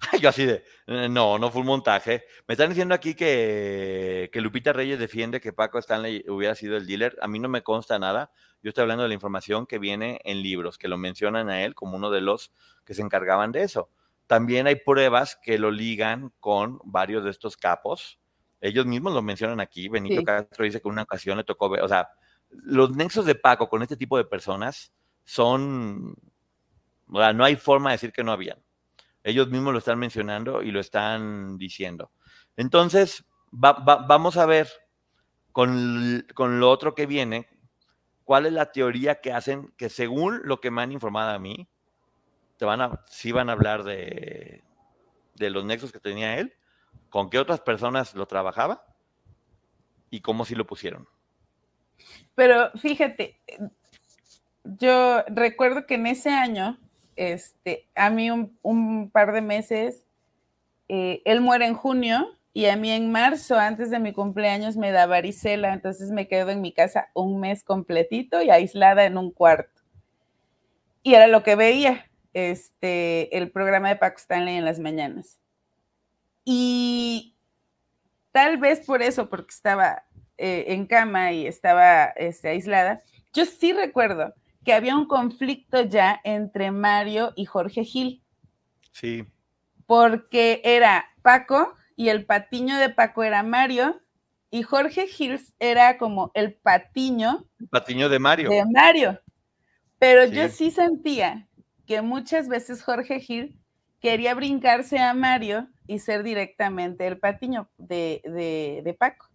Yo así de, eh, no, no fue un montaje. Me están diciendo aquí que, que, Lupita Reyes defiende que Paco Stanley hubiera sido el dealer. A mí no me consta nada. Yo estoy hablando de la información que viene en libros, que lo mencionan a él como uno de los que se encargaban de eso. También hay pruebas que lo ligan con varios de estos capos. Ellos mismos lo mencionan aquí. Benito sí. Castro dice que una ocasión le tocó ver, o sea, los nexos de Paco con este tipo de personas son o sea, no hay forma de decir que no habían. Ellos mismos lo están mencionando y lo están diciendo. Entonces, va, va, vamos a ver con, con, lo otro que viene, cuál es la teoría que hacen, que según lo que me han informado a mí, te van a, sí van a hablar de, de los nexos que tenía él, con qué otras personas lo trabajaba y cómo sí lo pusieron. Pero fíjate, yo recuerdo que en ese año este, a mí un, par de meses, eh, él muere en junio y a mí en marzo, antes de mi cumpleaños, me da varicela, entonces me quedo en mi casa un mes completito y aislada en un cuarto. Y era lo que veía, este, el programa de Paco Stanley en las mañanas. Y tal vez por eso, porque estaba eh, en cama y estaba este, aislada, yo sí recuerdo que había un conflicto ya entre Mario y Jorge Gil. Sí. Porque era Paco y el patiño de Paco era Mario y Jorge Gil era como el patiño. El patiño de Mario. De Mario. Pero sí. yo sí sentía que muchas veces Jorge Gil quería brincarse a Mario y ser directamente el patiño de, de, de Paco.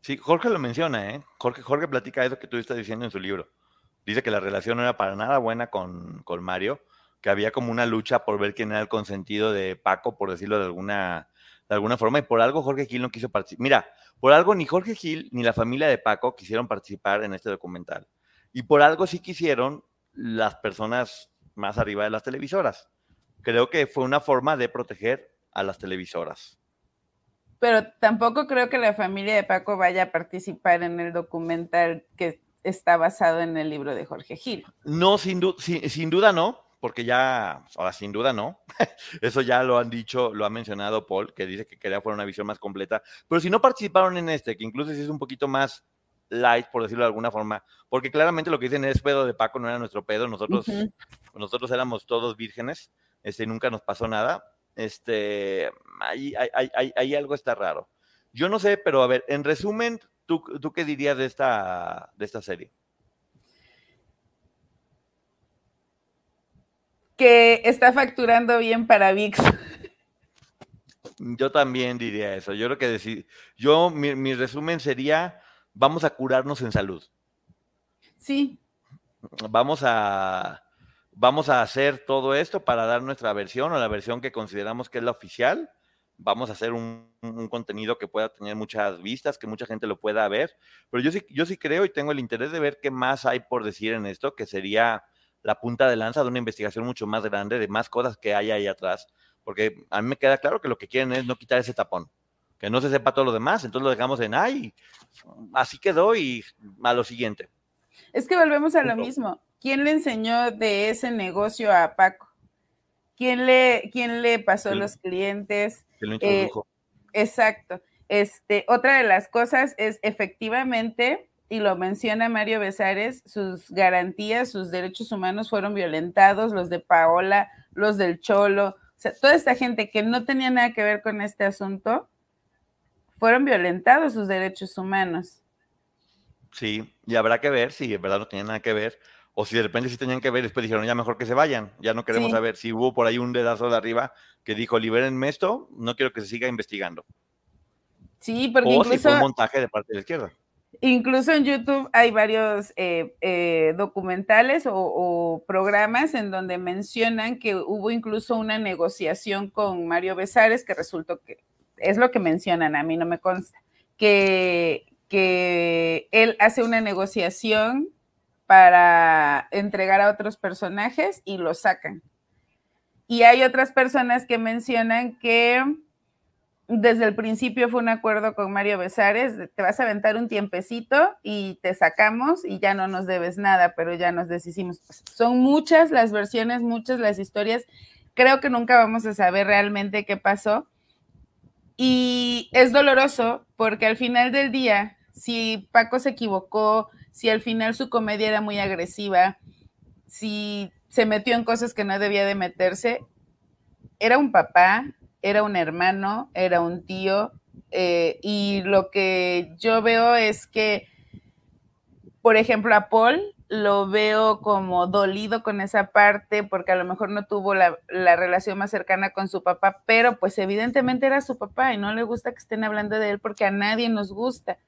Sí, Jorge lo menciona, ¿eh? Jorge, Jorge platica eso que tú estás diciendo en su libro dice que la relación no era para nada buena con, con, Mario, que había como una lucha por ver quién era el consentido de Paco, por decirlo de alguna, de alguna forma, y por algo Jorge Gil no quiso participar. Mira, por algo ni Jorge Gil ni la familia de Paco quisieron participar en este documental. Y por algo sí quisieron las personas más arriba de las televisoras. Creo que fue una forma de proteger a las televisoras. Pero tampoco creo que la familia de Paco vaya a participar en el documental que está basado en el libro de Jorge Gil. No, sin, du sin, sin duda no, porque ya, ahora sin duda no, eso ya lo han dicho, lo ha mencionado Paul, que dice que quería fuera una visión más completa, pero si no participaron en este, que incluso si es un poquito más light, por decirlo de alguna forma, porque claramente lo que dicen es pedo de Paco, no era nuestro pedo, nosotros, uh -huh. nosotros éramos todos vírgenes, este, nunca nos pasó nada, este, ahí, ahí, ahí, ahí algo está raro. Yo no sé, pero a ver, en resumen, ¿Tú, ¿Tú, qué dirías de esta, de esta serie? Que está facturando bien para VIX. Yo también diría eso. Yo creo que decir, yo mi, mi resumen sería, vamos a curarnos en salud. Sí. Vamos a, vamos a hacer todo esto para dar nuestra versión o la versión que consideramos que es la oficial vamos a hacer un, un, contenido que pueda tener muchas vistas, que mucha gente lo pueda ver. Pero yo sí, yo sí creo y tengo el interés de ver qué más hay por decir en esto, que sería la punta de lanza de una investigación mucho más grande, de más cosas que hay ahí atrás. Porque a mí me queda claro que lo que quieren es no quitar ese tapón, que no se sepa todo lo demás, entonces lo dejamos en, ay, así quedó y a lo siguiente. Es que volvemos a lo mismo. ¿Quién le enseñó de ese negocio a Paco? ¿Quién le, quién le pasó sí. los clientes? Que lo introdujo. Eh, exacto. Este, otra de las cosas es efectivamente, y lo menciona Mario Besares, sus garantías, sus derechos humanos fueron violentados, los de Paola, los del Cholo, o sea, toda esta gente que no tenía nada que ver con este asunto, fueron violentados sus derechos humanos. Sí, y habrá que ver si en verdad no tenían nada que ver, o si de repente sí tenían que ver, después dijeron, ya mejor que se vayan, ya no queremos Sí. saber si hubo por ahí un dedazo de arriba que dijo, libérenme esto, no quiero que se siga investigando. Sí, porque o si incluso, fue un montaje de parte de la izquierda. incluso en YouTube hay varios eh, eh, documentales o, o programas en donde mencionan que hubo incluso una negociación con Mario Besares, que resultó que es lo que mencionan, a mí no me consta, que, que él hace una negociación para entregar a otros personajes y lo sacan. Y hay otras personas que mencionan que desde el principio fue un acuerdo con Mario Besares, te vas a aventar un tiempecito y te sacamos y ya no nos debes nada, pero ya nos deshicimos. Pues, son muchas las versiones, muchas las historias. Creo que nunca vamos a saber realmente qué pasó. Y es doloroso porque al final del día, si Paco se equivocó, si al final su comedia era muy agresiva, si se metió en cosas que no debía de meterse, era un papá, era un hermano, era un tío, eh, y lo que yo veo es que, por ejemplo, a Paul lo veo como dolido con esa parte, porque a lo mejor no tuvo la, la, relación más cercana con su papá, pero pues evidentemente era su papá y no le gusta que estén hablando de él porque a nadie nos gusta.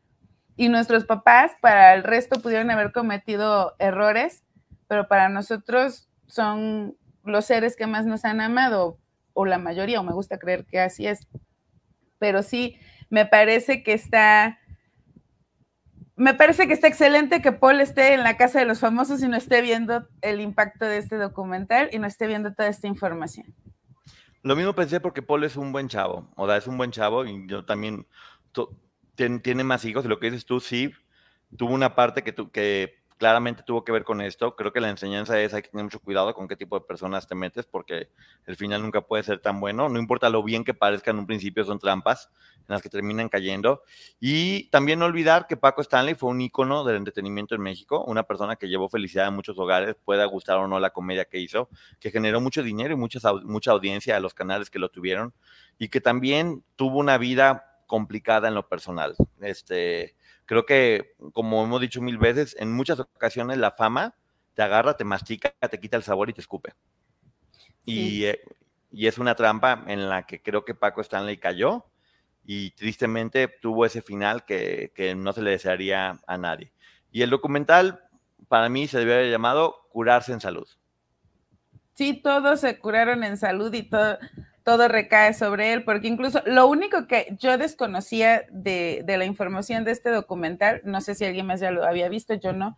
Y nuestros papás, para el resto, pudieron haber cometido errores, pero para nosotros son los seres que más nos han amado, o la mayoría, o me gusta creer que así es. Pero sí, me parece que está, me parece que está excelente que Paul esté en la casa de los famosos y no esté viendo el impacto de este documental y no esté viendo toda esta información. Lo mismo pensé porque Paul es un buen chavo, o sea, es un buen chavo y yo también tiene, más hijos y lo que dices tú, sí, tuvo una parte que, tu, que claramente tuvo que ver con esto. Creo que la enseñanza es hay que tener mucho cuidado con qué tipo de personas te metes porque el final nunca puede ser tan bueno. No importa lo bien que parezca en un principio, son trampas en las que terminan cayendo. Y también no olvidar que Paco Stanley fue un ícono del entretenimiento en México, una persona que llevó felicidad a muchos hogares, pueda gustar o no la comedia que hizo, que generó mucho dinero y mucha, mucha audiencia a los canales que lo tuvieron y que también tuvo una vida complicada en lo personal. Este, creo que, como hemos dicho mil veces, en muchas ocasiones la fama te agarra, te mastica, te quita el sabor y te escupe. Sí. Y, eh, y, es una trampa en la que creo que Paco Stanley cayó y tristemente tuvo ese final que, que no se le desearía a nadie. Y el documental, para mí, se debió haber llamado Curarse en Salud. Sí, todos se curaron en salud y todo, todo recae sobre él, porque incluso lo único que yo desconocía de, de, la información de este documental, no sé si alguien más ya lo había visto, yo no,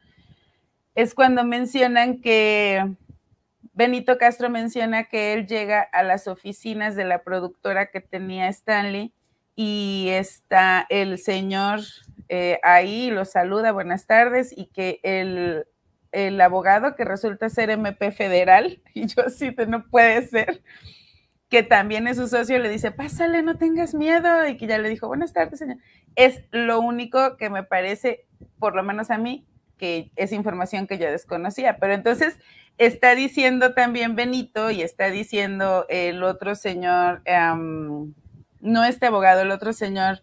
es cuando mencionan que Benito Castro menciona que él llega a las oficinas de la productora que tenía Stanley y está el señor eh, ahí, lo saluda, buenas tardes, y que el, el abogado que resulta ser MP federal, y yo así, no puede ser, que también es su socio, le dice, pásale, no tengas miedo, y que ya le dijo, buenas tardes, señor. Es lo único que me parece, por lo menos a mí, que es información que yo desconocía. Pero entonces está diciendo también Benito y está diciendo el otro señor, um, no este abogado, el otro señor,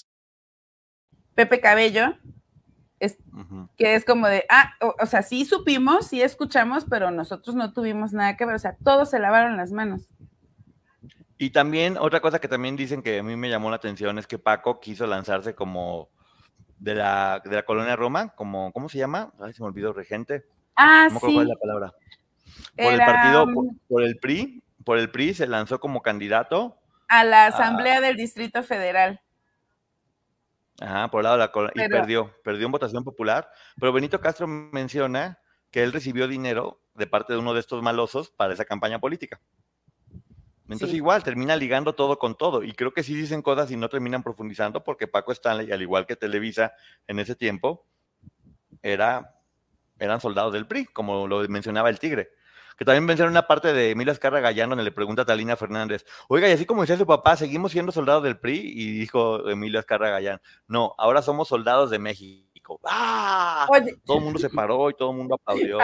Pepe Cabello, es, uh -huh. que es como de, ah, o, o, sea, sí supimos, sí escuchamos, pero nosotros no tuvimos nada que ver, o sea, todos se lavaron las manos. Y también, otra cosa que también dicen que a mí me llamó la atención es que Paco quiso lanzarse como de la, de la colonia Roma, como, ¿cómo se llama? Ay, se me olvidó, regente. Ah, no sí. ¿Cuál es la palabra? Por Era... el partido, por, por, el PRI, por el PRI se lanzó como candidato. A la Asamblea a... del Distrito Federal. Ajá, por el lado de la pero, y perdió, perdió en votación popular. Pero Benito Castro menciona que él recibió dinero de parte de uno de estos malosos para esa campaña política. Entonces, sí. igual, termina ligando todo con todo. Y creo que sí dicen cosas y no terminan profundizando, porque Paco Stanley, al igual que Televisa en ese tiempo, era, eran soldados del PRI, como lo mencionaba el Tigre. Que también mencionó una parte de Emilio Azcarra Gallano, donde le pregunta a Talina Fernández, oiga, y así como decía su papá, ¿seguimos siendo soldados del PRI? Y dijo Emilio Azcarra Gallán, no, ahora somos soldados de México. ¡Ah! todo el mundo se paró y todo el mundo aplaudió.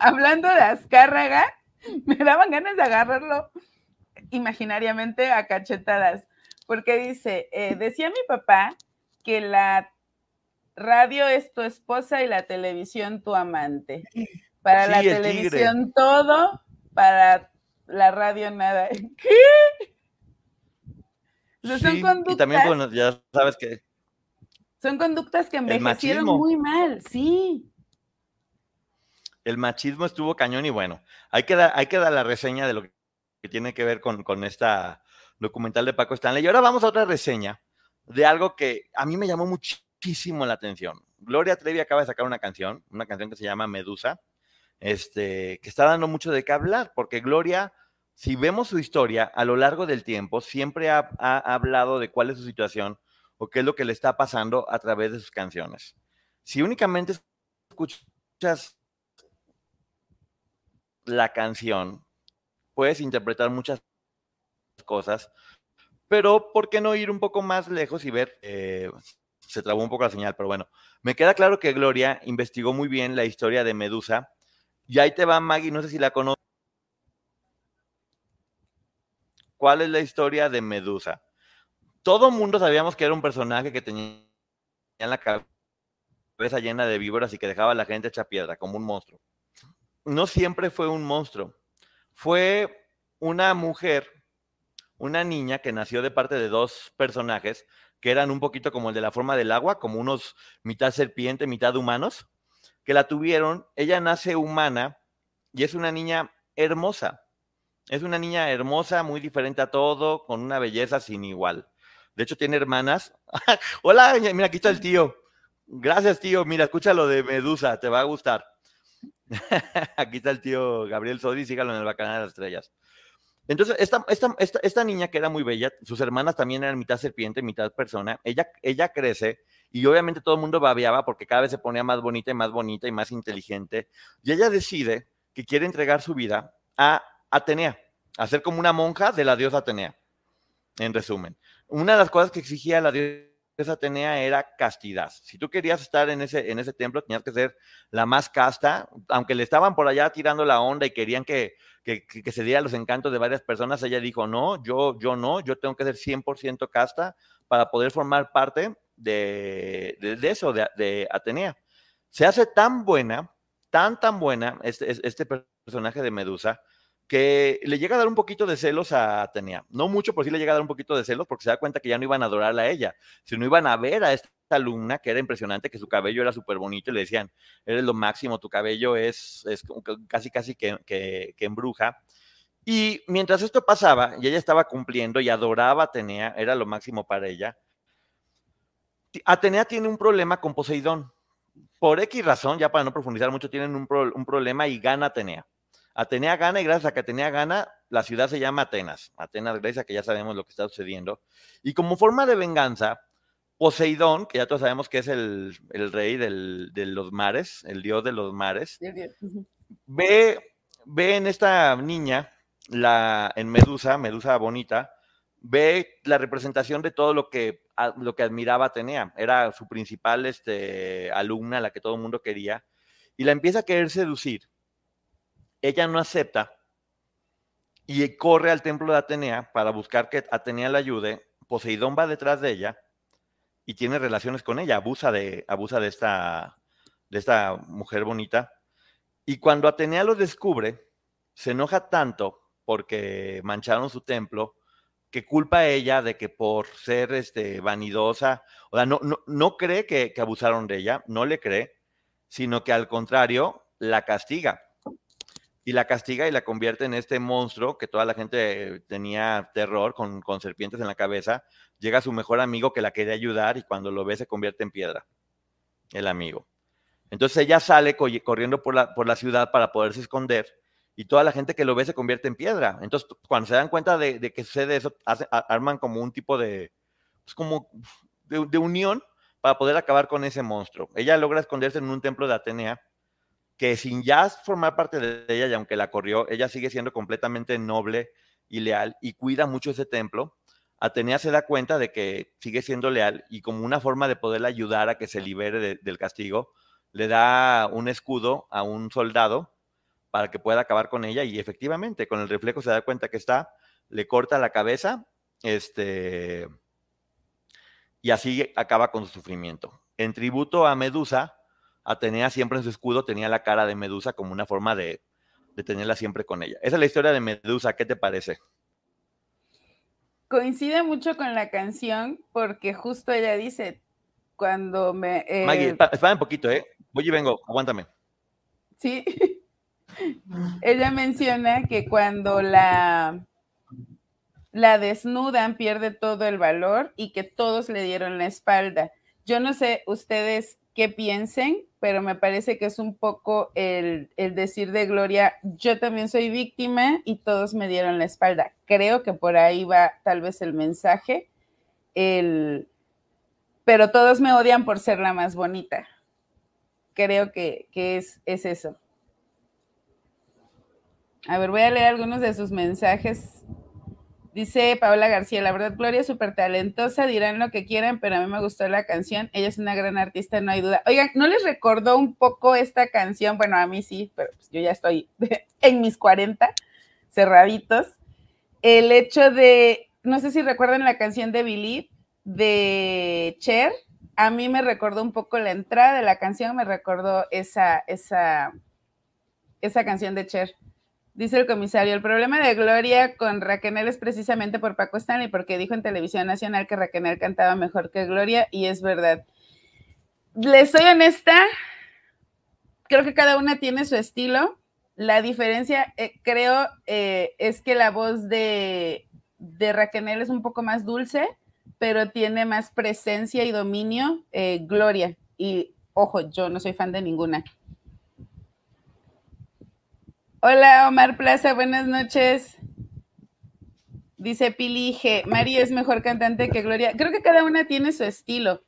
Hablando de Azcárraga, me daban ganas de agarrarlo imaginariamente a cachetadas, porque dice, eh, decía mi papá que la radio es tu esposa y la televisión tu amante. Para la televisión todo, para la radio nada. ¿Qué? son conductas, y también, bueno, ya sabes que... Son conductas que envejecieron muy mal, sí. El machismo estuvo cañón y bueno, hay que, dar, hay que dar la reseña de lo que tiene que ver con, con esta documental de Paco Stanley. Y ahora vamos a otra reseña de algo que a mí me llamó muchísimo la atención. Gloria Trevi acaba de sacar una canción, una canción que se llama Medusa, este, que está dando mucho de qué hablar, porque Gloria, si vemos su historia a lo largo del tiempo, siempre ha, hablado de cuál es su situación o qué es lo que le está pasando a través de sus canciones. Si únicamente escuchas la canción, puedes interpretar muchas cosas, pero ¿por qué no ir un poco más lejos y ver? Eh, se trabó un poco la señal, pero bueno, me queda claro que Gloria investigó muy bien la historia de Medusa y ahí te va Maggie, no sé si la conoces. ¿Cuál es la historia de Medusa? Todo mundo sabíamos que era un personaje que tenía en la cabeza llena de víboras y que dejaba a la gente hecha piedra, como un monstruo. No siempre fue un monstruo. Fue una mujer, una niña que nació de parte de dos personajes que eran un poquito como el de la forma del agua, como unos mitad serpiente, mitad humanos que la tuvieron, ella nace humana y es una niña hermosa. Es una niña hermosa, muy diferente a todo, con una belleza sin igual. De hecho, tiene hermanas. Hola, mira, aquí está el tío. Gracias, tío. Mira, escucha lo de Medusa, te va a gustar. aquí está el tío Gabriel Sodi, sígalo en el Bacanal de las Estrellas. Entonces, esta, esta, esta, niña que era muy bella, sus hermanas también eran mitad serpiente, mitad persona, ella, ella crece y obviamente todo el mundo babeaba porque cada vez se ponía más bonita y más bonita y más inteligente. Y ella decide que quiere entregar su vida a Atenea, a ser como una monja de la diosa Atenea, en resumen. Una de las cosas que exigía la diosa Atenea era castidad. Si tú querías estar en ese, en ese templo, tenías que ser la más casta, aunque le estaban por allá tirando la onda y querían que, que, que, se diera los encantos de varias personas, ella dijo, no, yo, yo no, yo tengo que ser 100% casta para poder formar parte de, de, eso, de, Atenea. Se hace tan buena, tan, tan buena este, este personaje de Medusa, que le llega a dar un poquito de celos a Atenea. No mucho, pero sí le llega a dar un poquito de celos porque se da cuenta que ya no iban a adorarla a ella, sino iban a ver a esta alumna que era impresionante, que su cabello era súper bonito y le decían, eres lo máximo, tu cabello es, es casi, casi que, que, que embruja. Y mientras esto pasaba y ella estaba cumpliendo y adoraba a Atenea, era lo máximo para ella, Atenea tiene un problema con Poseidón. Por X razón, ya para no profundizar mucho, tienen un, problema y gana Atenea. Atenea gana y gracias a que Atenea gana, la ciudad se llama Atenas. Atenas, Grecia, que ya sabemos lo que está sucediendo. Y como forma de venganza, Poseidón, que ya todos sabemos que es el, rey de los mares, el dios de los mares, ve, ve en esta niña, la, en Medusa, Medusa bonita, ve la representación de todo lo que, lo que admiraba Atenea. Era su principal este, alumna, la que todo el mundo quería, y la empieza a querer seducir. Ella no acepta y corre al templo de Atenea para buscar que Atenea la ayude. Poseidón va detrás de ella y tiene relaciones con ella, abusa de, abusa de, esta, de esta mujer bonita. Y cuando Atenea lo descubre, se enoja tanto porque mancharon su templo que culpa a ella de que por ser este, vanidosa, o sea, no, no, no cree que, abusaron de ella, no le cree, sino que al contrario, la castiga. Y la castiga y la convierte en este monstruo que toda la gente tenía terror con, con serpientes en la cabeza. Llega su mejor amigo que la quiere ayudar y cuando lo ve se convierte en piedra, el amigo. Entonces ella sale corriendo por la, por la ciudad para poderse esconder y toda la gente que lo ve se convierte en piedra. Entonces, cuando se dan cuenta de, que sucede eso, arman como un tipo de, pues como de, unión para poder acabar con ese monstruo. Ella logra esconderse en un templo de Atenea, que sin ya formar parte de ella, y aunque la corrió, ella sigue siendo completamente noble y leal y cuida mucho ese templo. Atenea se da cuenta de que sigue siendo leal y como una forma de poderla ayudar a que se libere del castigo, le da un escudo a un soldado para que pueda acabar con ella y efectivamente con el reflejo se da cuenta que está, le corta la cabeza, este, y así acaba con su sufrimiento. En tributo a Medusa, Atenea siempre en su escudo tenía la cara de Medusa como una forma de, de tenerla siempre con ella. Esa es la historia de Medusa, ¿qué te parece? Coincide mucho con la canción porque justo ella dice, cuando me... Eh... Maggie, espera un poquito, ¿eh? Voy y vengo, aguántame. Sí. Ella menciona que cuando la, la desnudan pierde todo el valor y que todos le dieron la espalda. Yo no sé ustedes qué piensen, pero me parece que es un poco el, decir de Gloria, yo también soy víctima y todos me dieron la espalda. Creo que por ahí va tal vez el mensaje, el, pero todos me odian por ser la más bonita. Creo que, es, es eso. A ver, voy a leer algunos de sus mensajes Dice Paola García, la verdad, Gloria es súper talentosa, dirán lo que quieran, pero a mí me gustó la canción. Ella es una gran artista, no hay duda. Oigan, ¿no les recordó un poco esta canción? Bueno, a mí sí, pero pues yo ya estoy en mis 40, cerraditos. El hecho de, no sé si recuerdan la canción de Believe de Cher, a mí me recordó un poco la entrada de la canción, me recordó esa, esa, esa canción de Cher. Dice el comisario, el problema de Gloria con Raquel es precisamente por Paco Stanley, porque dijo en televisión nacional que Raquel cantaba mejor que Gloria, y es verdad. Les soy honesta, creo que cada una tiene su estilo. La diferencia, eh, creo, eh, es que la voz de, de Raquel es un poco más dulce, pero tiene más presencia y dominio eh, Gloria. Y ojo, yo no soy fan de ninguna. Hola, Omar Plaza, buenas noches. Dice Pili G. Mari es mejor cantante que Gloria. Creo que cada una tiene su estilo.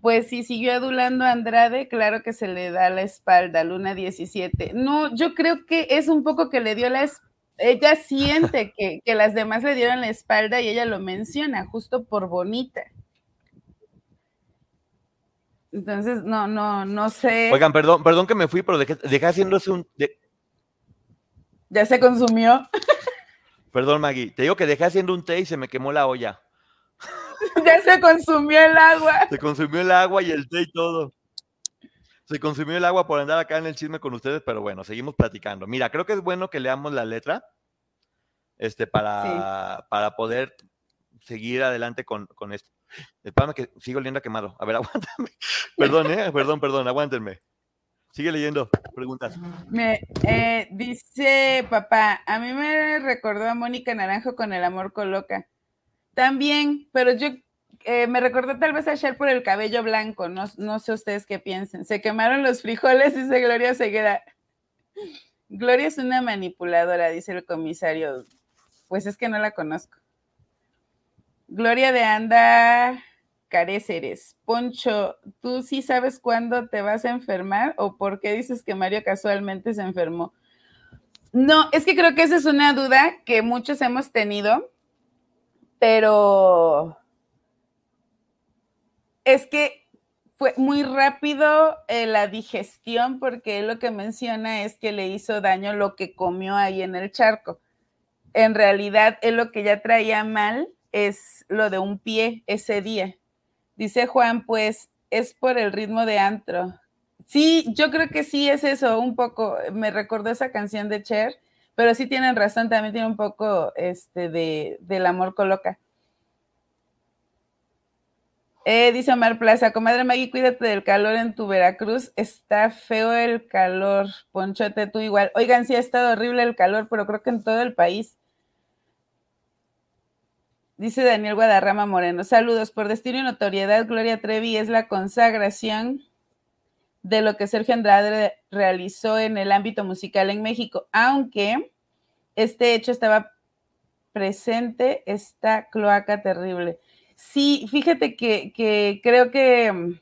Pues si siguió adulando a Andrade, claro que se le da la espalda, Luna 17. No, yo creo que es un poco que le dio la espalda. Ella siente que, que las demás le dieron la espalda y ella lo menciona justo por bonita. Entonces, no, no, no sé. Oigan, perdón, perdón que me fui, pero dejé, dejé haciéndose un, ya se consumió. Perdón, Maggie. Te digo que dejé haciendo un té y se me quemó la olla. ya se consumió el agua. Se consumió el agua y el té y todo. Se consumió el agua por andar acá en el chisme con ustedes, pero bueno, seguimos platicando. Mira, creo que es bueno que leamos la letra este, para, para poder seguir adelante con, con esto. Espérame que sigo oliendo a quemado. A ver, aguántame. Perdón, eh, perdón, perdón, aguántenme. Sigue leyendo, preguntas. Me, eh, dice papá, a mí me recordó a Mónica Naranjo con el amor coloca. También, pero yo eh, me recordó tal vez a por el cabello blanco, no, no sé ustedes qué piensen. Se quemaron los frijoles, dice Gloria Ceguera. Gloria es una manipuladora, dice el comisario. Pues es que no la conozco. Gloria de Anda Caréceres. Poncho, ¿tú sí sabes cuándo te vas a enfermar o por qué dices que Mario casualmente se enfermó? No, es que creo que esa es una duda que muchos hemos tenido, pero es que fue muy rápido eh, la digestión porque lo que menciona es que le hizo daño lo que comió ahí en el charco. En realidad, él lo que ya traía mal es lo de un pie ese día. Dice Juan, pues es por el ritmo de antro. Sí, yo creo que sí es eso, un poco, me recordó esa canción de Cher, pero sí tienen razón, también tiene un poco este de, del amor coloca. Eh, dice Omar Plaza, comadre Maggie, cuídate del calor en tu Veracruz, está feo el calor, Ponchote, tú igual. Oigan, sí ha estado horrible el calor, pero creo que en todo el país. Dice Daniel Guadarrama Moreno, saludos. Por destino y notoriedad, Gloria Trevi es la consagración de lo que Sergio Andrade realizó en el ámbito musical en México, aunque este hecho estaba presente, esta cloaca terrible. Sí, fíjate que, que creo que mm,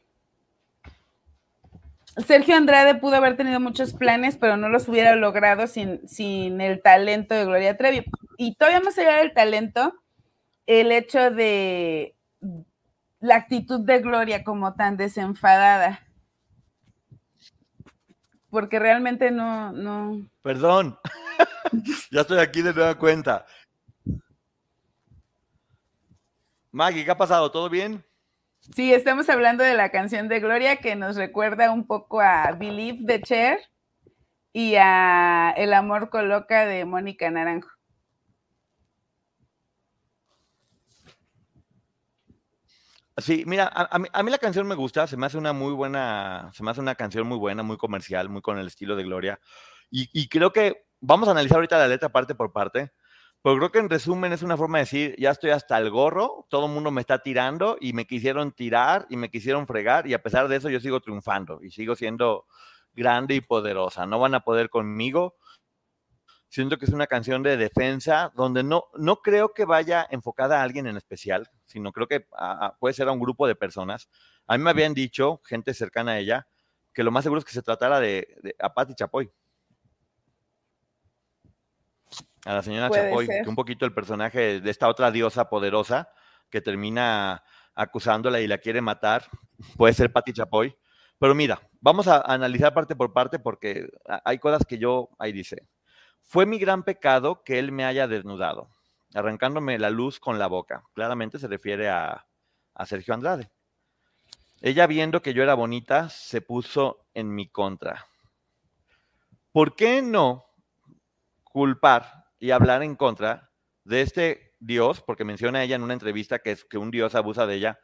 Sergio Andrade pudo haber tenido muchos planes, pero no los hubiera logrado sin, sin el talento de Gloria Trevi. Y todavía más allá del talento, el hecho de la actitud de Gloria como tan desenfadada. Porque realmente no, no. Perdón. ya estoy aquí de nueva cuenta. Maggie, ¿qué ha pasado? ¿Todo bien? Sí, estamos hablando de la canción de Gloria que nos recuerda un poco a Believe de Cher y a El amor coloca de Mónica Naranjo. Sí, mira, a, mí, la canción me gusta, se me hace una muy buena, se me hace una canción muy buena, muy comercial, muy con el estilo de Gloria. Y, y creo que vamos a analizar ahorita la letra parte por parte. Pero creo que en resumen es una forma de decir, ya estoy hasta el gorro, todo el mundo me está tirando y me quisieron tirar y me quisieron fregar y a pesar de eso yo sigo triunfando y sigo siendo grande y poderosa. No van a poder conmigo. Siento que es una canción de defensa donde no, no creo que vaya enfocada a alguien en especial, sino creo que puede ser a un grupo de personas. A mí me habían dicho, gente cercana a ella, que lo más seguro es que se tratara de, de a Patti Chapoy a la señora Chapoy, que un poquito el personaje de esta otra diosa poderosa que termina acusándola y la quiere matar, puede ser Patti Chapoy. Pero mira, vamos a analizar parte por parte porque hay cosas que yo, ahí dice, fue mi gran pecado que él me haya desnudado, arrancándome la luz con la boca. Claramente se refiere a, a Sergio Andrade. Ella viendo que yo era bonita, se puso en mi contra. ¿Por qué no culpar y hablar en contra de este Dios, porque menciona ella en una entrevista que es que un Dios abusa de ella.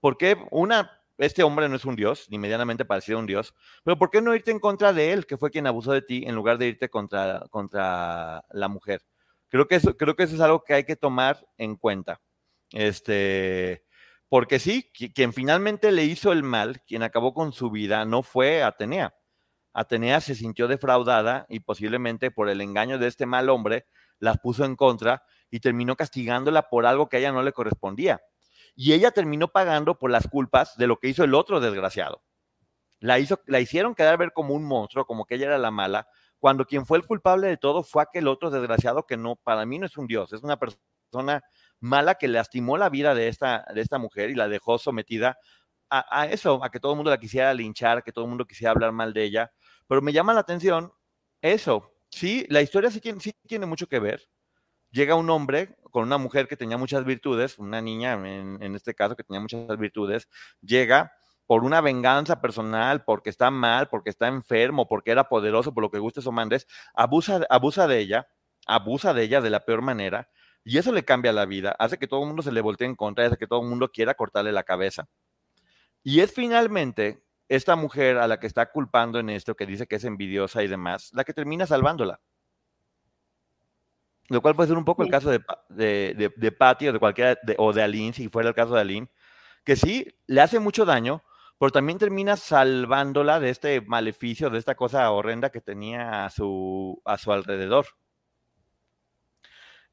¿Por qué una, este hombre no es un Dios, ni medianamente parecido a un Dios, pero por qué no irte en contra de él, que fue quien abusó de ti, en lugar de irte contra, contra la mujer? Creo que, eso, creo que eso es algo que hay que tomar en cuenta. Este, porque sí, quien finalmente le hizo el mal, quien acabó con su vida, no fue Atenea. Atenea se sintió defraudada y posiblemente por el engaño de este mal hombre las puso en contra y terminó castigándola por algo que a ella no le correspondía. Y ella terminó pagando por las culpas de lo que hizo el otro desgraciado. La, hizo, la hicieron quedar ver como un monstruo, como que ella era la mala, cuando quien fue el culpable de todo fue aquel otro desgraciado que no, para mí no es un dios, es una persona mala que lastimó la vida de esta, de esta mujer y la dejó sometida a, eso, a que todo el mundo la quisiera linchar, que todo el mundo quisiera hablar mal de ella. Pero me llama la atención eso, sí, la historia sí sí tiene mucho que ver. Llega un hombre con una mujer que tenía muchas virtudes, una niña en, este caso que tenía muchas virtudes, llega por una venganza personal, porque está mal, porque está enfermo, porque era poderoso, por lo que guste o mandes, abusa, abusa de ella, abusa de ella de la peor manera, y eso le cambia la vida, hace que todo el mundo se le voltee en contra, hace que todo el mundo quiera cortarle la cabeza. Y es finalmente esta mujer a la que está culpando en esto, que dice que es envidiosa y demás, la que termina salvándola. Lo cual puede ser un poco el caso de, de, de, Patty o de cualquiera, o de Aline, si fuera el caso de Aline, que sí le hace mucho daño, pero también termina salvándola de este maleficio, de esta cosa horrenda que tenía a su, a su alrededor.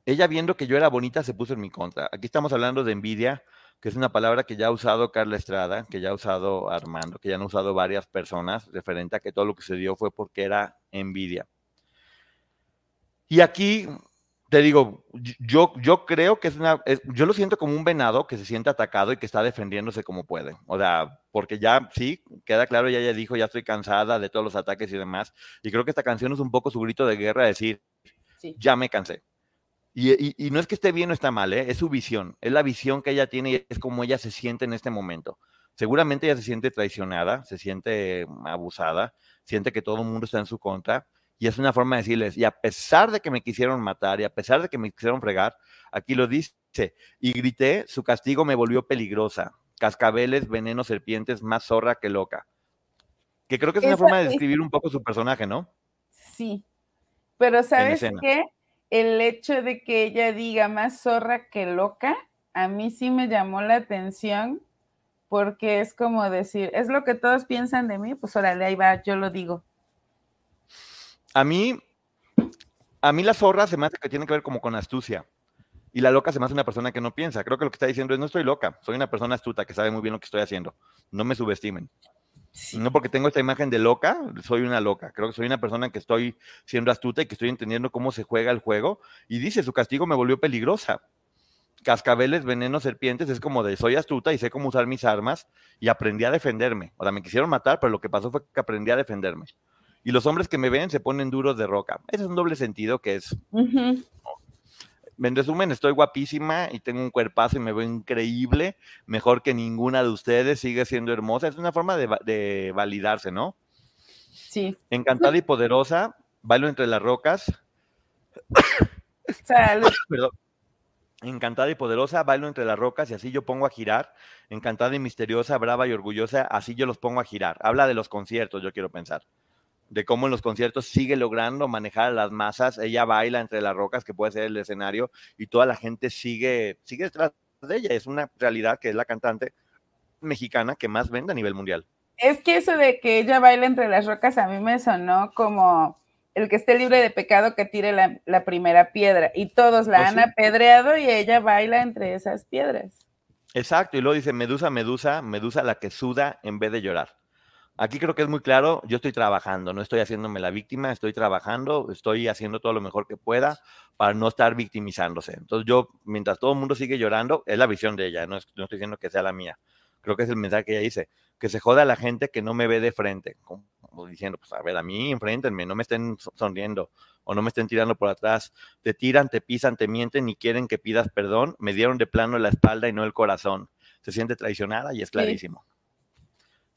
Ella viendo que yo era bonita se puso en mi contra. Aquí estamos hablando de envidia, que es una palabra que ya ha usado Carla Estrada, que ya ha usado Armando, que ya han usado varias personas, referente a que todo lo que se dio fue porque era envidia. Y aquí te digo, yo, yo creo que es una, yo lo siento como un venado que se siente atacado y que está defendiéndose como puede. O sea, porque ya sí, queda claro, ya ella dijo, ya estoy cansada de todos los ataques y demás. Y creo que esta canción es un poco su grito de guerra, decir, ya me cansé. Y, no es que esté bien o está mal, ¿eh? es su visión, es la visión que ella tiene y es como ella se siente en este momento. Seguramente ella se siente traicionada, se siente abusada, siente que todo el mundo está en su contra y es una forma de decirles, y a pesar de que me quisieron matar y a pesar de que me quisieron fregar, aquí lo dice, y grité, su castigo me volvió peligrosa, cascabeles, veneno, serpientes, más zorra que loca. Que creo que es una forma de describir un poco su personaje, ¿no? Sí, pero ¿sabes qué? el hecho de que ella diga más zorra que loca, a mí sí me llamó la atención porque es como decir, es lo que todos piensan de mí, pues órale, ahí va, yo lo digo. A mí, a mí la zorra se me hace que tiene que ver como con astucia. Y la loca se me hace una persona que no piensa. Creo que lo que está diciendo es, no estoy loca, soy una persona astuta que sabe muy bien lo que estoy haciendo. No me subestimen. No porque tengo esta imagen de loca, soy una loca. Creo que soy una persona que estoy siendo astuta y que estoy entendiendo cómo se juega el juego. Y dice, su castigo me volvió peligrosa. Cascabeles, venenos, serpientes, es como de soy astuta y sé cómo usar mis armas y aprendí a defenderme. O sea, me quisieron matar, pero lo que pasó fue que aprendí a defenderme. Y los hombres que me ven se ponen duros de roca. Ese es un doble sentido que es en resumen, estoy guapísima y tengo un cuerpazo y me veo increíble, mejor que ninguna de ustedes, sigue siendo hermosa. Es una forma de, validarse, ¿no? Sí. Encantada y poderosa, bailo entre las rocas. Salud. Perdón. Encantada y poderosa, bailo entre las rocas y así yo pongo a girar. Encantada y misteriosa, brava y orgullosa, así yo los pongo a girar. Habla de los conciertos, yo quiero pensar de cómo en los conciertos sigue logrando manejar a las masas. Ella baila entre las rocas, que puede ser el escenario, y toda la gente sigue, sigue detrás de ella. Es una realidad que es la cantante mexicana que más vende a nivel mundial. Es que eso de que ella baila entre las rocas a mí me sonó como el que esté libre de pecado que tire la, primera piedra. Y todos la oh, han apedreado y ella baila entre esas piedras. Exacto, y luego dice Medusa, Medusa, Medusa la que suda en vez de llorar. Aquí creo que es muy claro, yo estoy trabajando, no estoy haciéndome la víctima, estoy trabajando, estoy haciendo todo lo mejor que pueda para no estar victimizándose. Entonces yo, mientras todo el mundo sigue llorando, es la visión de ella, no, estoy diciendo que sea la mía. Creo que es el mensaje que ella dice, que se joda a la gente que no me ve de frente, como, diciendo, pues a ver, a mí enfréntenme, no me estén sonriendo o no me estén tirando por atrás, te tiran, te pisan, te mienten y quieren que pidas perdón, me dieron de plano la espalda y no el corazón. Se siente traicionada y es clarísimo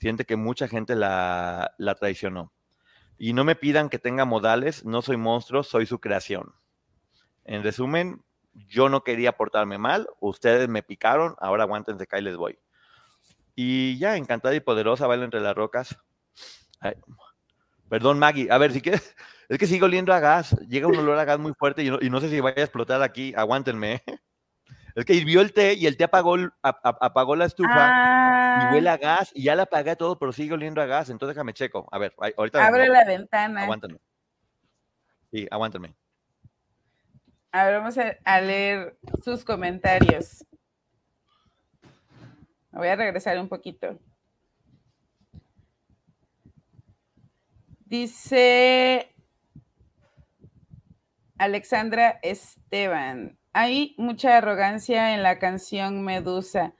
siente que mucha gente la, traicionó. Y no me pidan que tenga modales, no soy monstruo, soy su creación. En resumen, yo no quería portarme mal, ustedes me picaron, ahora aguántense acá y les voy. Y ya, encantada y poderosa, baila entre las rocas. perdón, Maggie, a ver, si quieres, es que sigo oliendo a gas, llega un olor a gas muy fuerte y no, sé si vaya a explotar aquí, aguántenme. ¿eh? Es que hirvió el té y el té apagó, apagó la estufa y ah. huele a gas y ya la apagué todo, pero sigue oliendo a gas. Entonces déjame checo. A ver, ahorita. Abre la ventana. Aguántame. Sí, aguántame. A ver, vamos a, leer sus comentarios. voy a regresar un poquito. Dice Alexandra Esteban hay mucha arrogancia en la canción Medusa.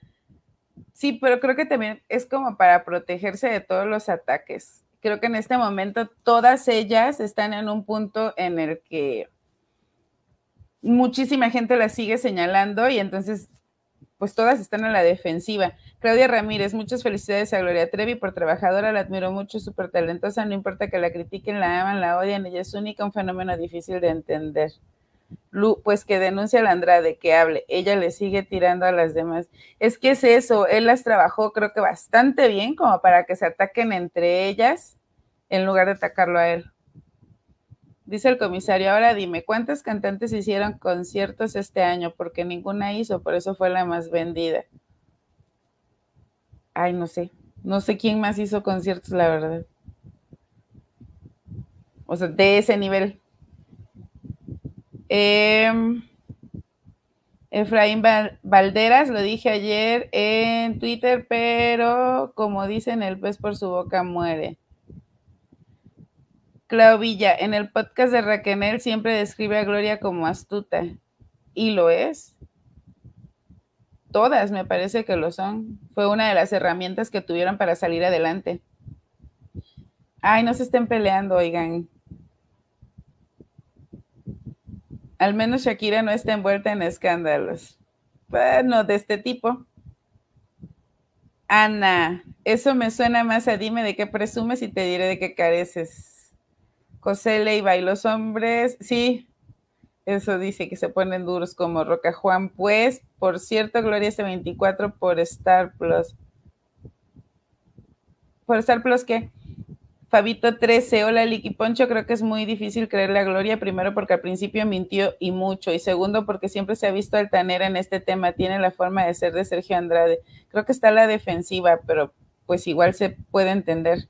Sí, pero creo que también es como para protegerse de todos los ataques. Creo que en este momento todas ellas están en un punto en el que muchísima gente las sigue señalando y entonces pues todas están en la defensiva. Claudia Ramírez, muchas felicidades a Gloria Trevi por trabajadora, la admiro mucho, súper talentosa, no importa que la critiquen, la aman, la odian, ella es única, un fenómeno difícil de entender. Pues que denuncia a la Andrade, que hable, ella le sigue tirando a las demás. Es que es eso, él las trabajó creo que bastante bien como para que se ataquen entre ellas en lugar de atacarlo a él. Dice el comisario, ahora dime, ¿cuántas cantantes hicieron conciertos este año? Porque ninguna hizo, por eso fue la más vendida. Ay, no sé, no sé quién más hizo conciertos, la verdad. O sea, de ese nivel. Em, Efraín Valderas, lo dije ayer en Twitter, pero como dicen, el pez por su boca muere. Clau Villa, en el podcast de Raquel siempre describe a Gloria como astuta. Y lo es. Todas me parece que lo son. Fue una de las herramientas que tuvieron para salir adelante. Ay, no se estén peleando, oigan. Al menos Shakira no está envuelta en escándalos. Bueno, de este tipo. Ana, eso me suena más a dime de qué presumes y te diré de qué careces. José Leiva y los hombres, sí, eso dice que se ponen duros como Roca Juan. Pues, por cierto, Gloria este 24 por Star Plus. ¿Por Star Plus qué? Fabito 13, hola Licky Poncho, creo que es muy difícil creerle a Gloria, primero porque al principio mintió y mucho, y segundo porque siempre se ha visto altanera en este tema, tiene la forma de ser de Sergio Andrade. Creo que está la defensiva, pero pues igual se puede entender.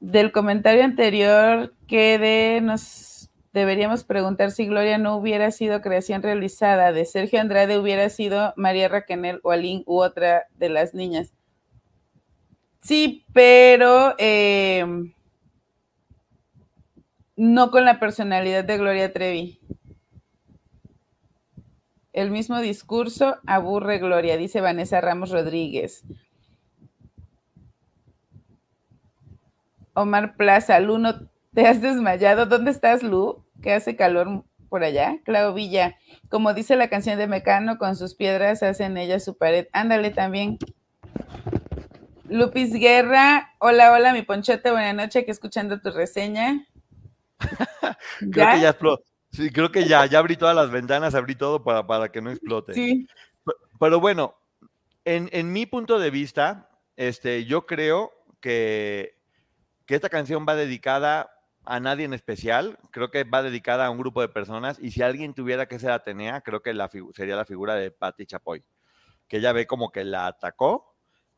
Del comentario anterior, que de nos deberíamos preguntar si Gloria no hubiera sido creación realizada de Sergio Andrade, hubiera sido María Raquenel o Aline u otra de las niñas. Sí, pero eh, no con la personalidad de Gloria Trevi. El mismo discurso aburre Gloria, dice Vanessa Ramos Rodríguez. Omar Plaza, Lu, ¿no te has desmayado? ¿Dónde estás, Lu? Que hace calor por allá. Clau Villa, como dice la canción de Mecano, con sus piedras hacen ella su pared. Ándale también. Lupis Guerra, hola, hola, mi ponchete, buena noche, aquí escuchando tu reseña. creo que ya explotó. Sí, creo que ya, ya abrí todas las ventanas, abrí todo para, para que no explote. Sí. Pero, bueno, en, en, mi punto de vista, este, yo creo que, que esta canción va dedicada a nadie en especial, creo que va dedicada a un grupo de personas y si alguien tuviera que ser Atenea, creo que la sería la figura de Patti Chapoy, que ella ve como que la atacó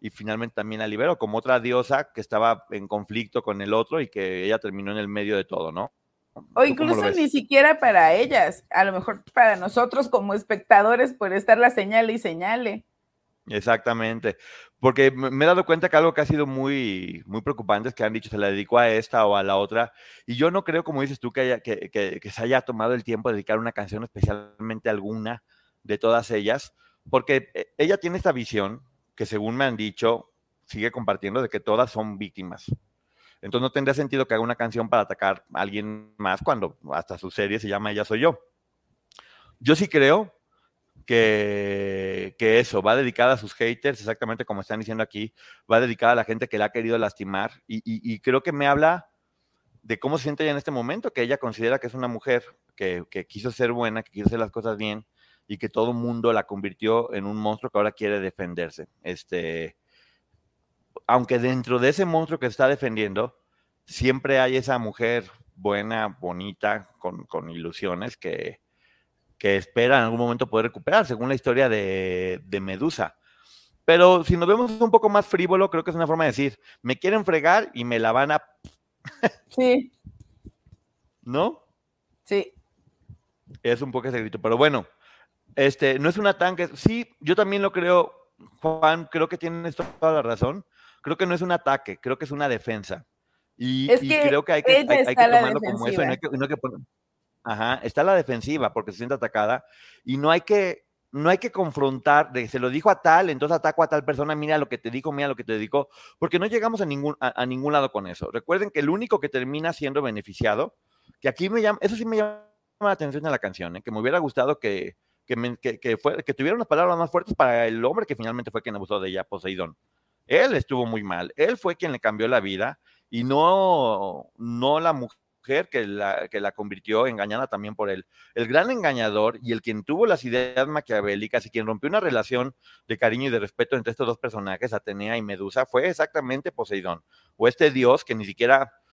y finalmente también la liberó como otra diosa que estaba en conflicto con el otro y que ella terminó en el medio de todo, ¿no? O incluso ni siquiera para ellas, a lo mejor para nosotros como espectadores por estar la señale y señale. Exactamente, porque me he dado cuenta que algo que ha sido muy, muy preocupante es que han dicho se la dedicó a esta o a la otra, y yo no creo, como dices tú, que, haya, que, que, se haya tomado el tiempo de dedicar una canción especialmente alguna de todas ellas, porque eh, ella tiene esta visión que según me han dicho, sigue compartiendo de que todas son víctimas. Entonces no tendría sentido que haga una canción para atacar a alguien más cuando hasta su serie se llama Ella Soy Yo. Yo sí creo que, que, eso va dedicada a sus haters, exactamente como están diciendo aquí, va dedicada a la gente que la ha querido lastimar y, y, creo que me habla de cómo se siente ella en este momento, que ella considera que es una mujer que, que quiso ser buena, que quiso hacer las cosas bien y que todo el mundo la convirtió en un monstruo que ahora quiere defenderse. Este, aunque dentro de ese monstruo que está defendiendo, siempre hay esa mujer buena, bonita, con, ilusiones que, que, espera en algún momento poder recuperar, según la historia de, de, Medusa. Pero si nos vemos un poco más frívolo, creo que es una forma de decir, me quieren fregar y me la van a... sí. ¿No? Sí. Es un poco ese grito, pero bueno, este, no es un ataque, sí, yo también lo creo, Juan, creo que tienes toda la razón, creo que no es un ataque, creo que es una defensa. Y, creo que hay que, tomarlo como eso. ajá, está la defensiva porque se siente atacada y no hay que, no hay que confrontar, de, se lo dijo a tal, entonces ataco a tal persona, mira lo que te dijo, mira lo que te dijo, porque no llegamos a ningún, a, ningún lado con eso. Recuerden que el único que termina siendo beneficiado, que aquí me llama, eso sí me llama la atención de la canción, ¿eh? que me hubiera gustado que, que, que, fue, que tuviera unas palabras más fuertes para el hombre que finalmente fue quien abusó de ella, Poseidón. Él estuvo muy mal, él fue quien le cambió la vida y no, no la mujer que la, que la convirtió engañada también por él. El gran engañador y el quien tuvo las ideas maquiavélicas y quien rompió una relación de cariño y de respeto entre estos dos personajes, Atenea y Medusa, fue exactamente Poseidón, o este dios que ni siquiera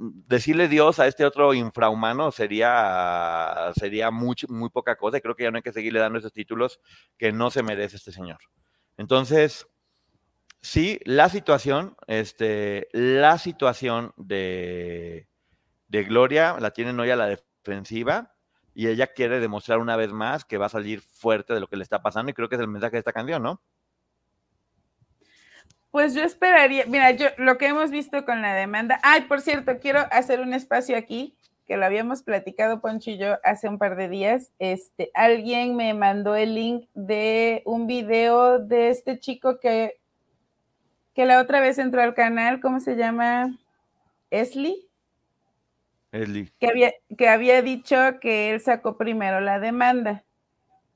decirle Dios a este otro infrahumano sería, sería muy, muy poca cosa. creo que ya no hay que seguirle dando esos títulos que no se merece este señor. Entonces, sí, la situación, este, la situación de, de Gloria la tienen hoy a la defensiva y ella quiere demostrar una vez más que va a salir fuerte de lo que le está pasando y creo que es el mensaje de esta canción, ¿no? Pues yo esperaría, mira, yo lo que hemos visto con la demanda, ay, por cierto, quiero hacer un espacio aquí, que lo habíamos platicado Poncho y yo hace un par de días. Este, alguien me mandó el link de un video de este chico que, que la otra vez entró al canal, ¿cómo se llama? Esli. Esli. Que había, que había dicho que él sacó primero la demanda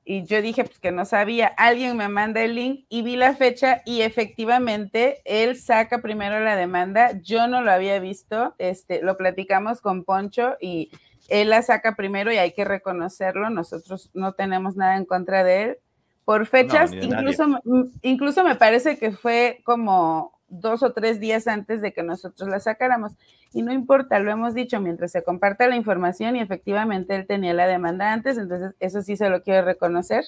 y yo dije pues que no sabía, alguien me manda el link y vi la fecha y efectivamente él saca primero la demanda, yo no lo había visto, este, lo platicamos con Poncho y él la saca primero y hay que reconocerlo, nosotros no tenemos nada en contra de él. Por fechas, incluso, incluso me parece que fue como dos o tres días antes de que nosotros la sacáramos. Y no importa, lo hemos dicho, mientras se comparta la información y efectivamente él tenía la demanda antes, entonces eso sí se lo quiero reconocer.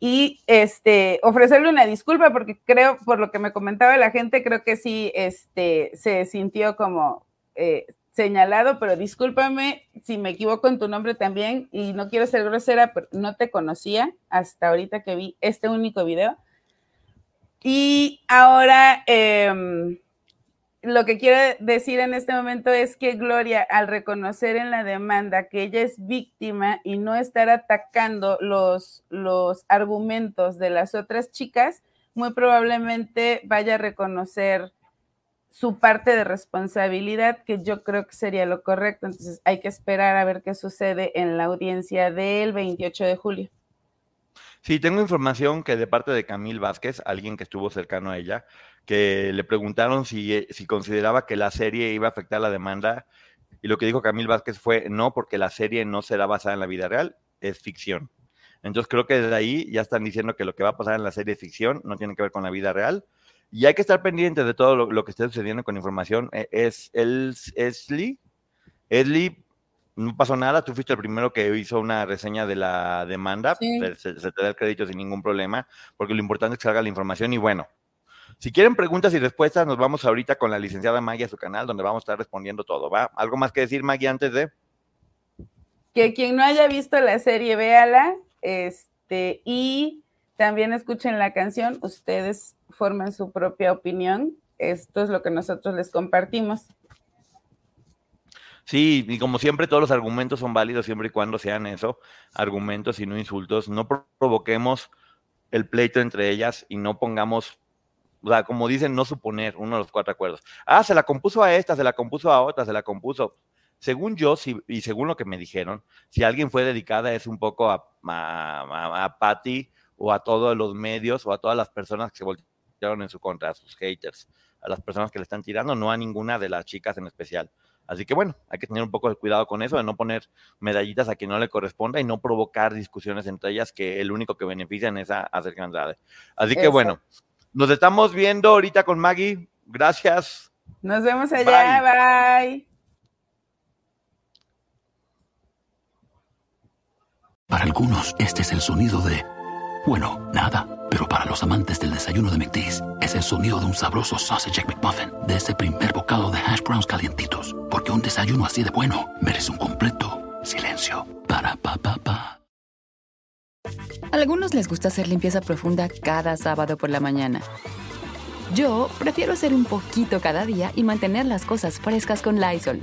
Y este, ofrecerle una disculpa porque creo, por lo que me comentaba la gente, creo que sí este, se sintió como eh, señalado, pero discúlpame si me equivoco en tu nombre también y no quiero ser grosera, pero no te conocía hasta ahorita que vi este único video y ahora em, lo que quiero decir en este momento es que Gloria, al reconocer en la demanda que ella es víctima y no estar atacando los, los argumentos de las otras chicas, muy probablemente vaya a reconocer su parte de responsabilidad, que yo creo que sería lo correcto. Entonces hay que esperar a ver qué sucede en la audiencia del 28 de julio. Sí, tengo información que de parte de Camil Vázquez, alguien que estuvo cercano a ella, que le preguntaron si, eh, si consideraba que la serie iba a afectar la demanda y lo que dijo Camil Vázquez fue no, porque la serie no será basada en la vida real, es ficción. Entonces creo que desde ahí ya están diciendo que lo que va a pasar en la serie es ficción, no tiene que ver con la vida real. Y hay que estar pendientes de todo lo, que esté sucediendo con información. E, es el Esli, Esli no pasó nada, tú fuiste el primero que hizo una reseña de la demanda, se, te da el crédito sin ningún problema, porque lo importante es que salga la información y bueno, si quieren preguntas y respuestas, nos vamos ahorita con la licenciada Maggie a su canal, donde vamos a estar respondiendo todo, ¿va? ¿Algo más que decir, Maggie, antes de...? Que quien no haya visto la serie, véala, este, y también escuchen la canción, ustedes forman su propia opinión, esto es lo que nosotros les compartimos. Sí, y como siempre, todos los argumentos son válidos siempre y cuando sean eso, argumentos y no insultos. No provoquemos el pleito entre ellas y no pongamos, o sea, como dicen, no suponer uno de los cuatro acuerdos. Ah, se la compuso a esta, se la compuso a otra, se la compuso. Según yo, y según lo que me dijeron, si alguien fue dedicada es un poco a, a, a Patty o a todos los medios o a todas las personas que se voltearon en su contra, a sus haters, a las personas que le están tirando, no a ninguna de las chicas en especial. Así que bueno, hay que tener un poco de cuidado con eso, de no poner medallitas a quien no le corresponda y no provocar discusiones entre ellas que el único que benefician es a, a Andrade. Así que bueno, nos estamos viendo ahorita con Maggie. Gracias. Nos vemos allá. Bye. Para algunos, este es el sonido de, bueno, nada. Pero para los amantes del desayuno de McDee's, es el sonido de un sabroso sausage McMuffin, de ese primer bocado de hash browns calientitos. Porque un desayuno así de bueno merece un completo silencio. Para pa pa pa. algunos les gusta hacer limpieza profunda cada sábado por la mañana. Yo prefiero hacer un poquito cada día y mantener las cosas frescas con Lysol.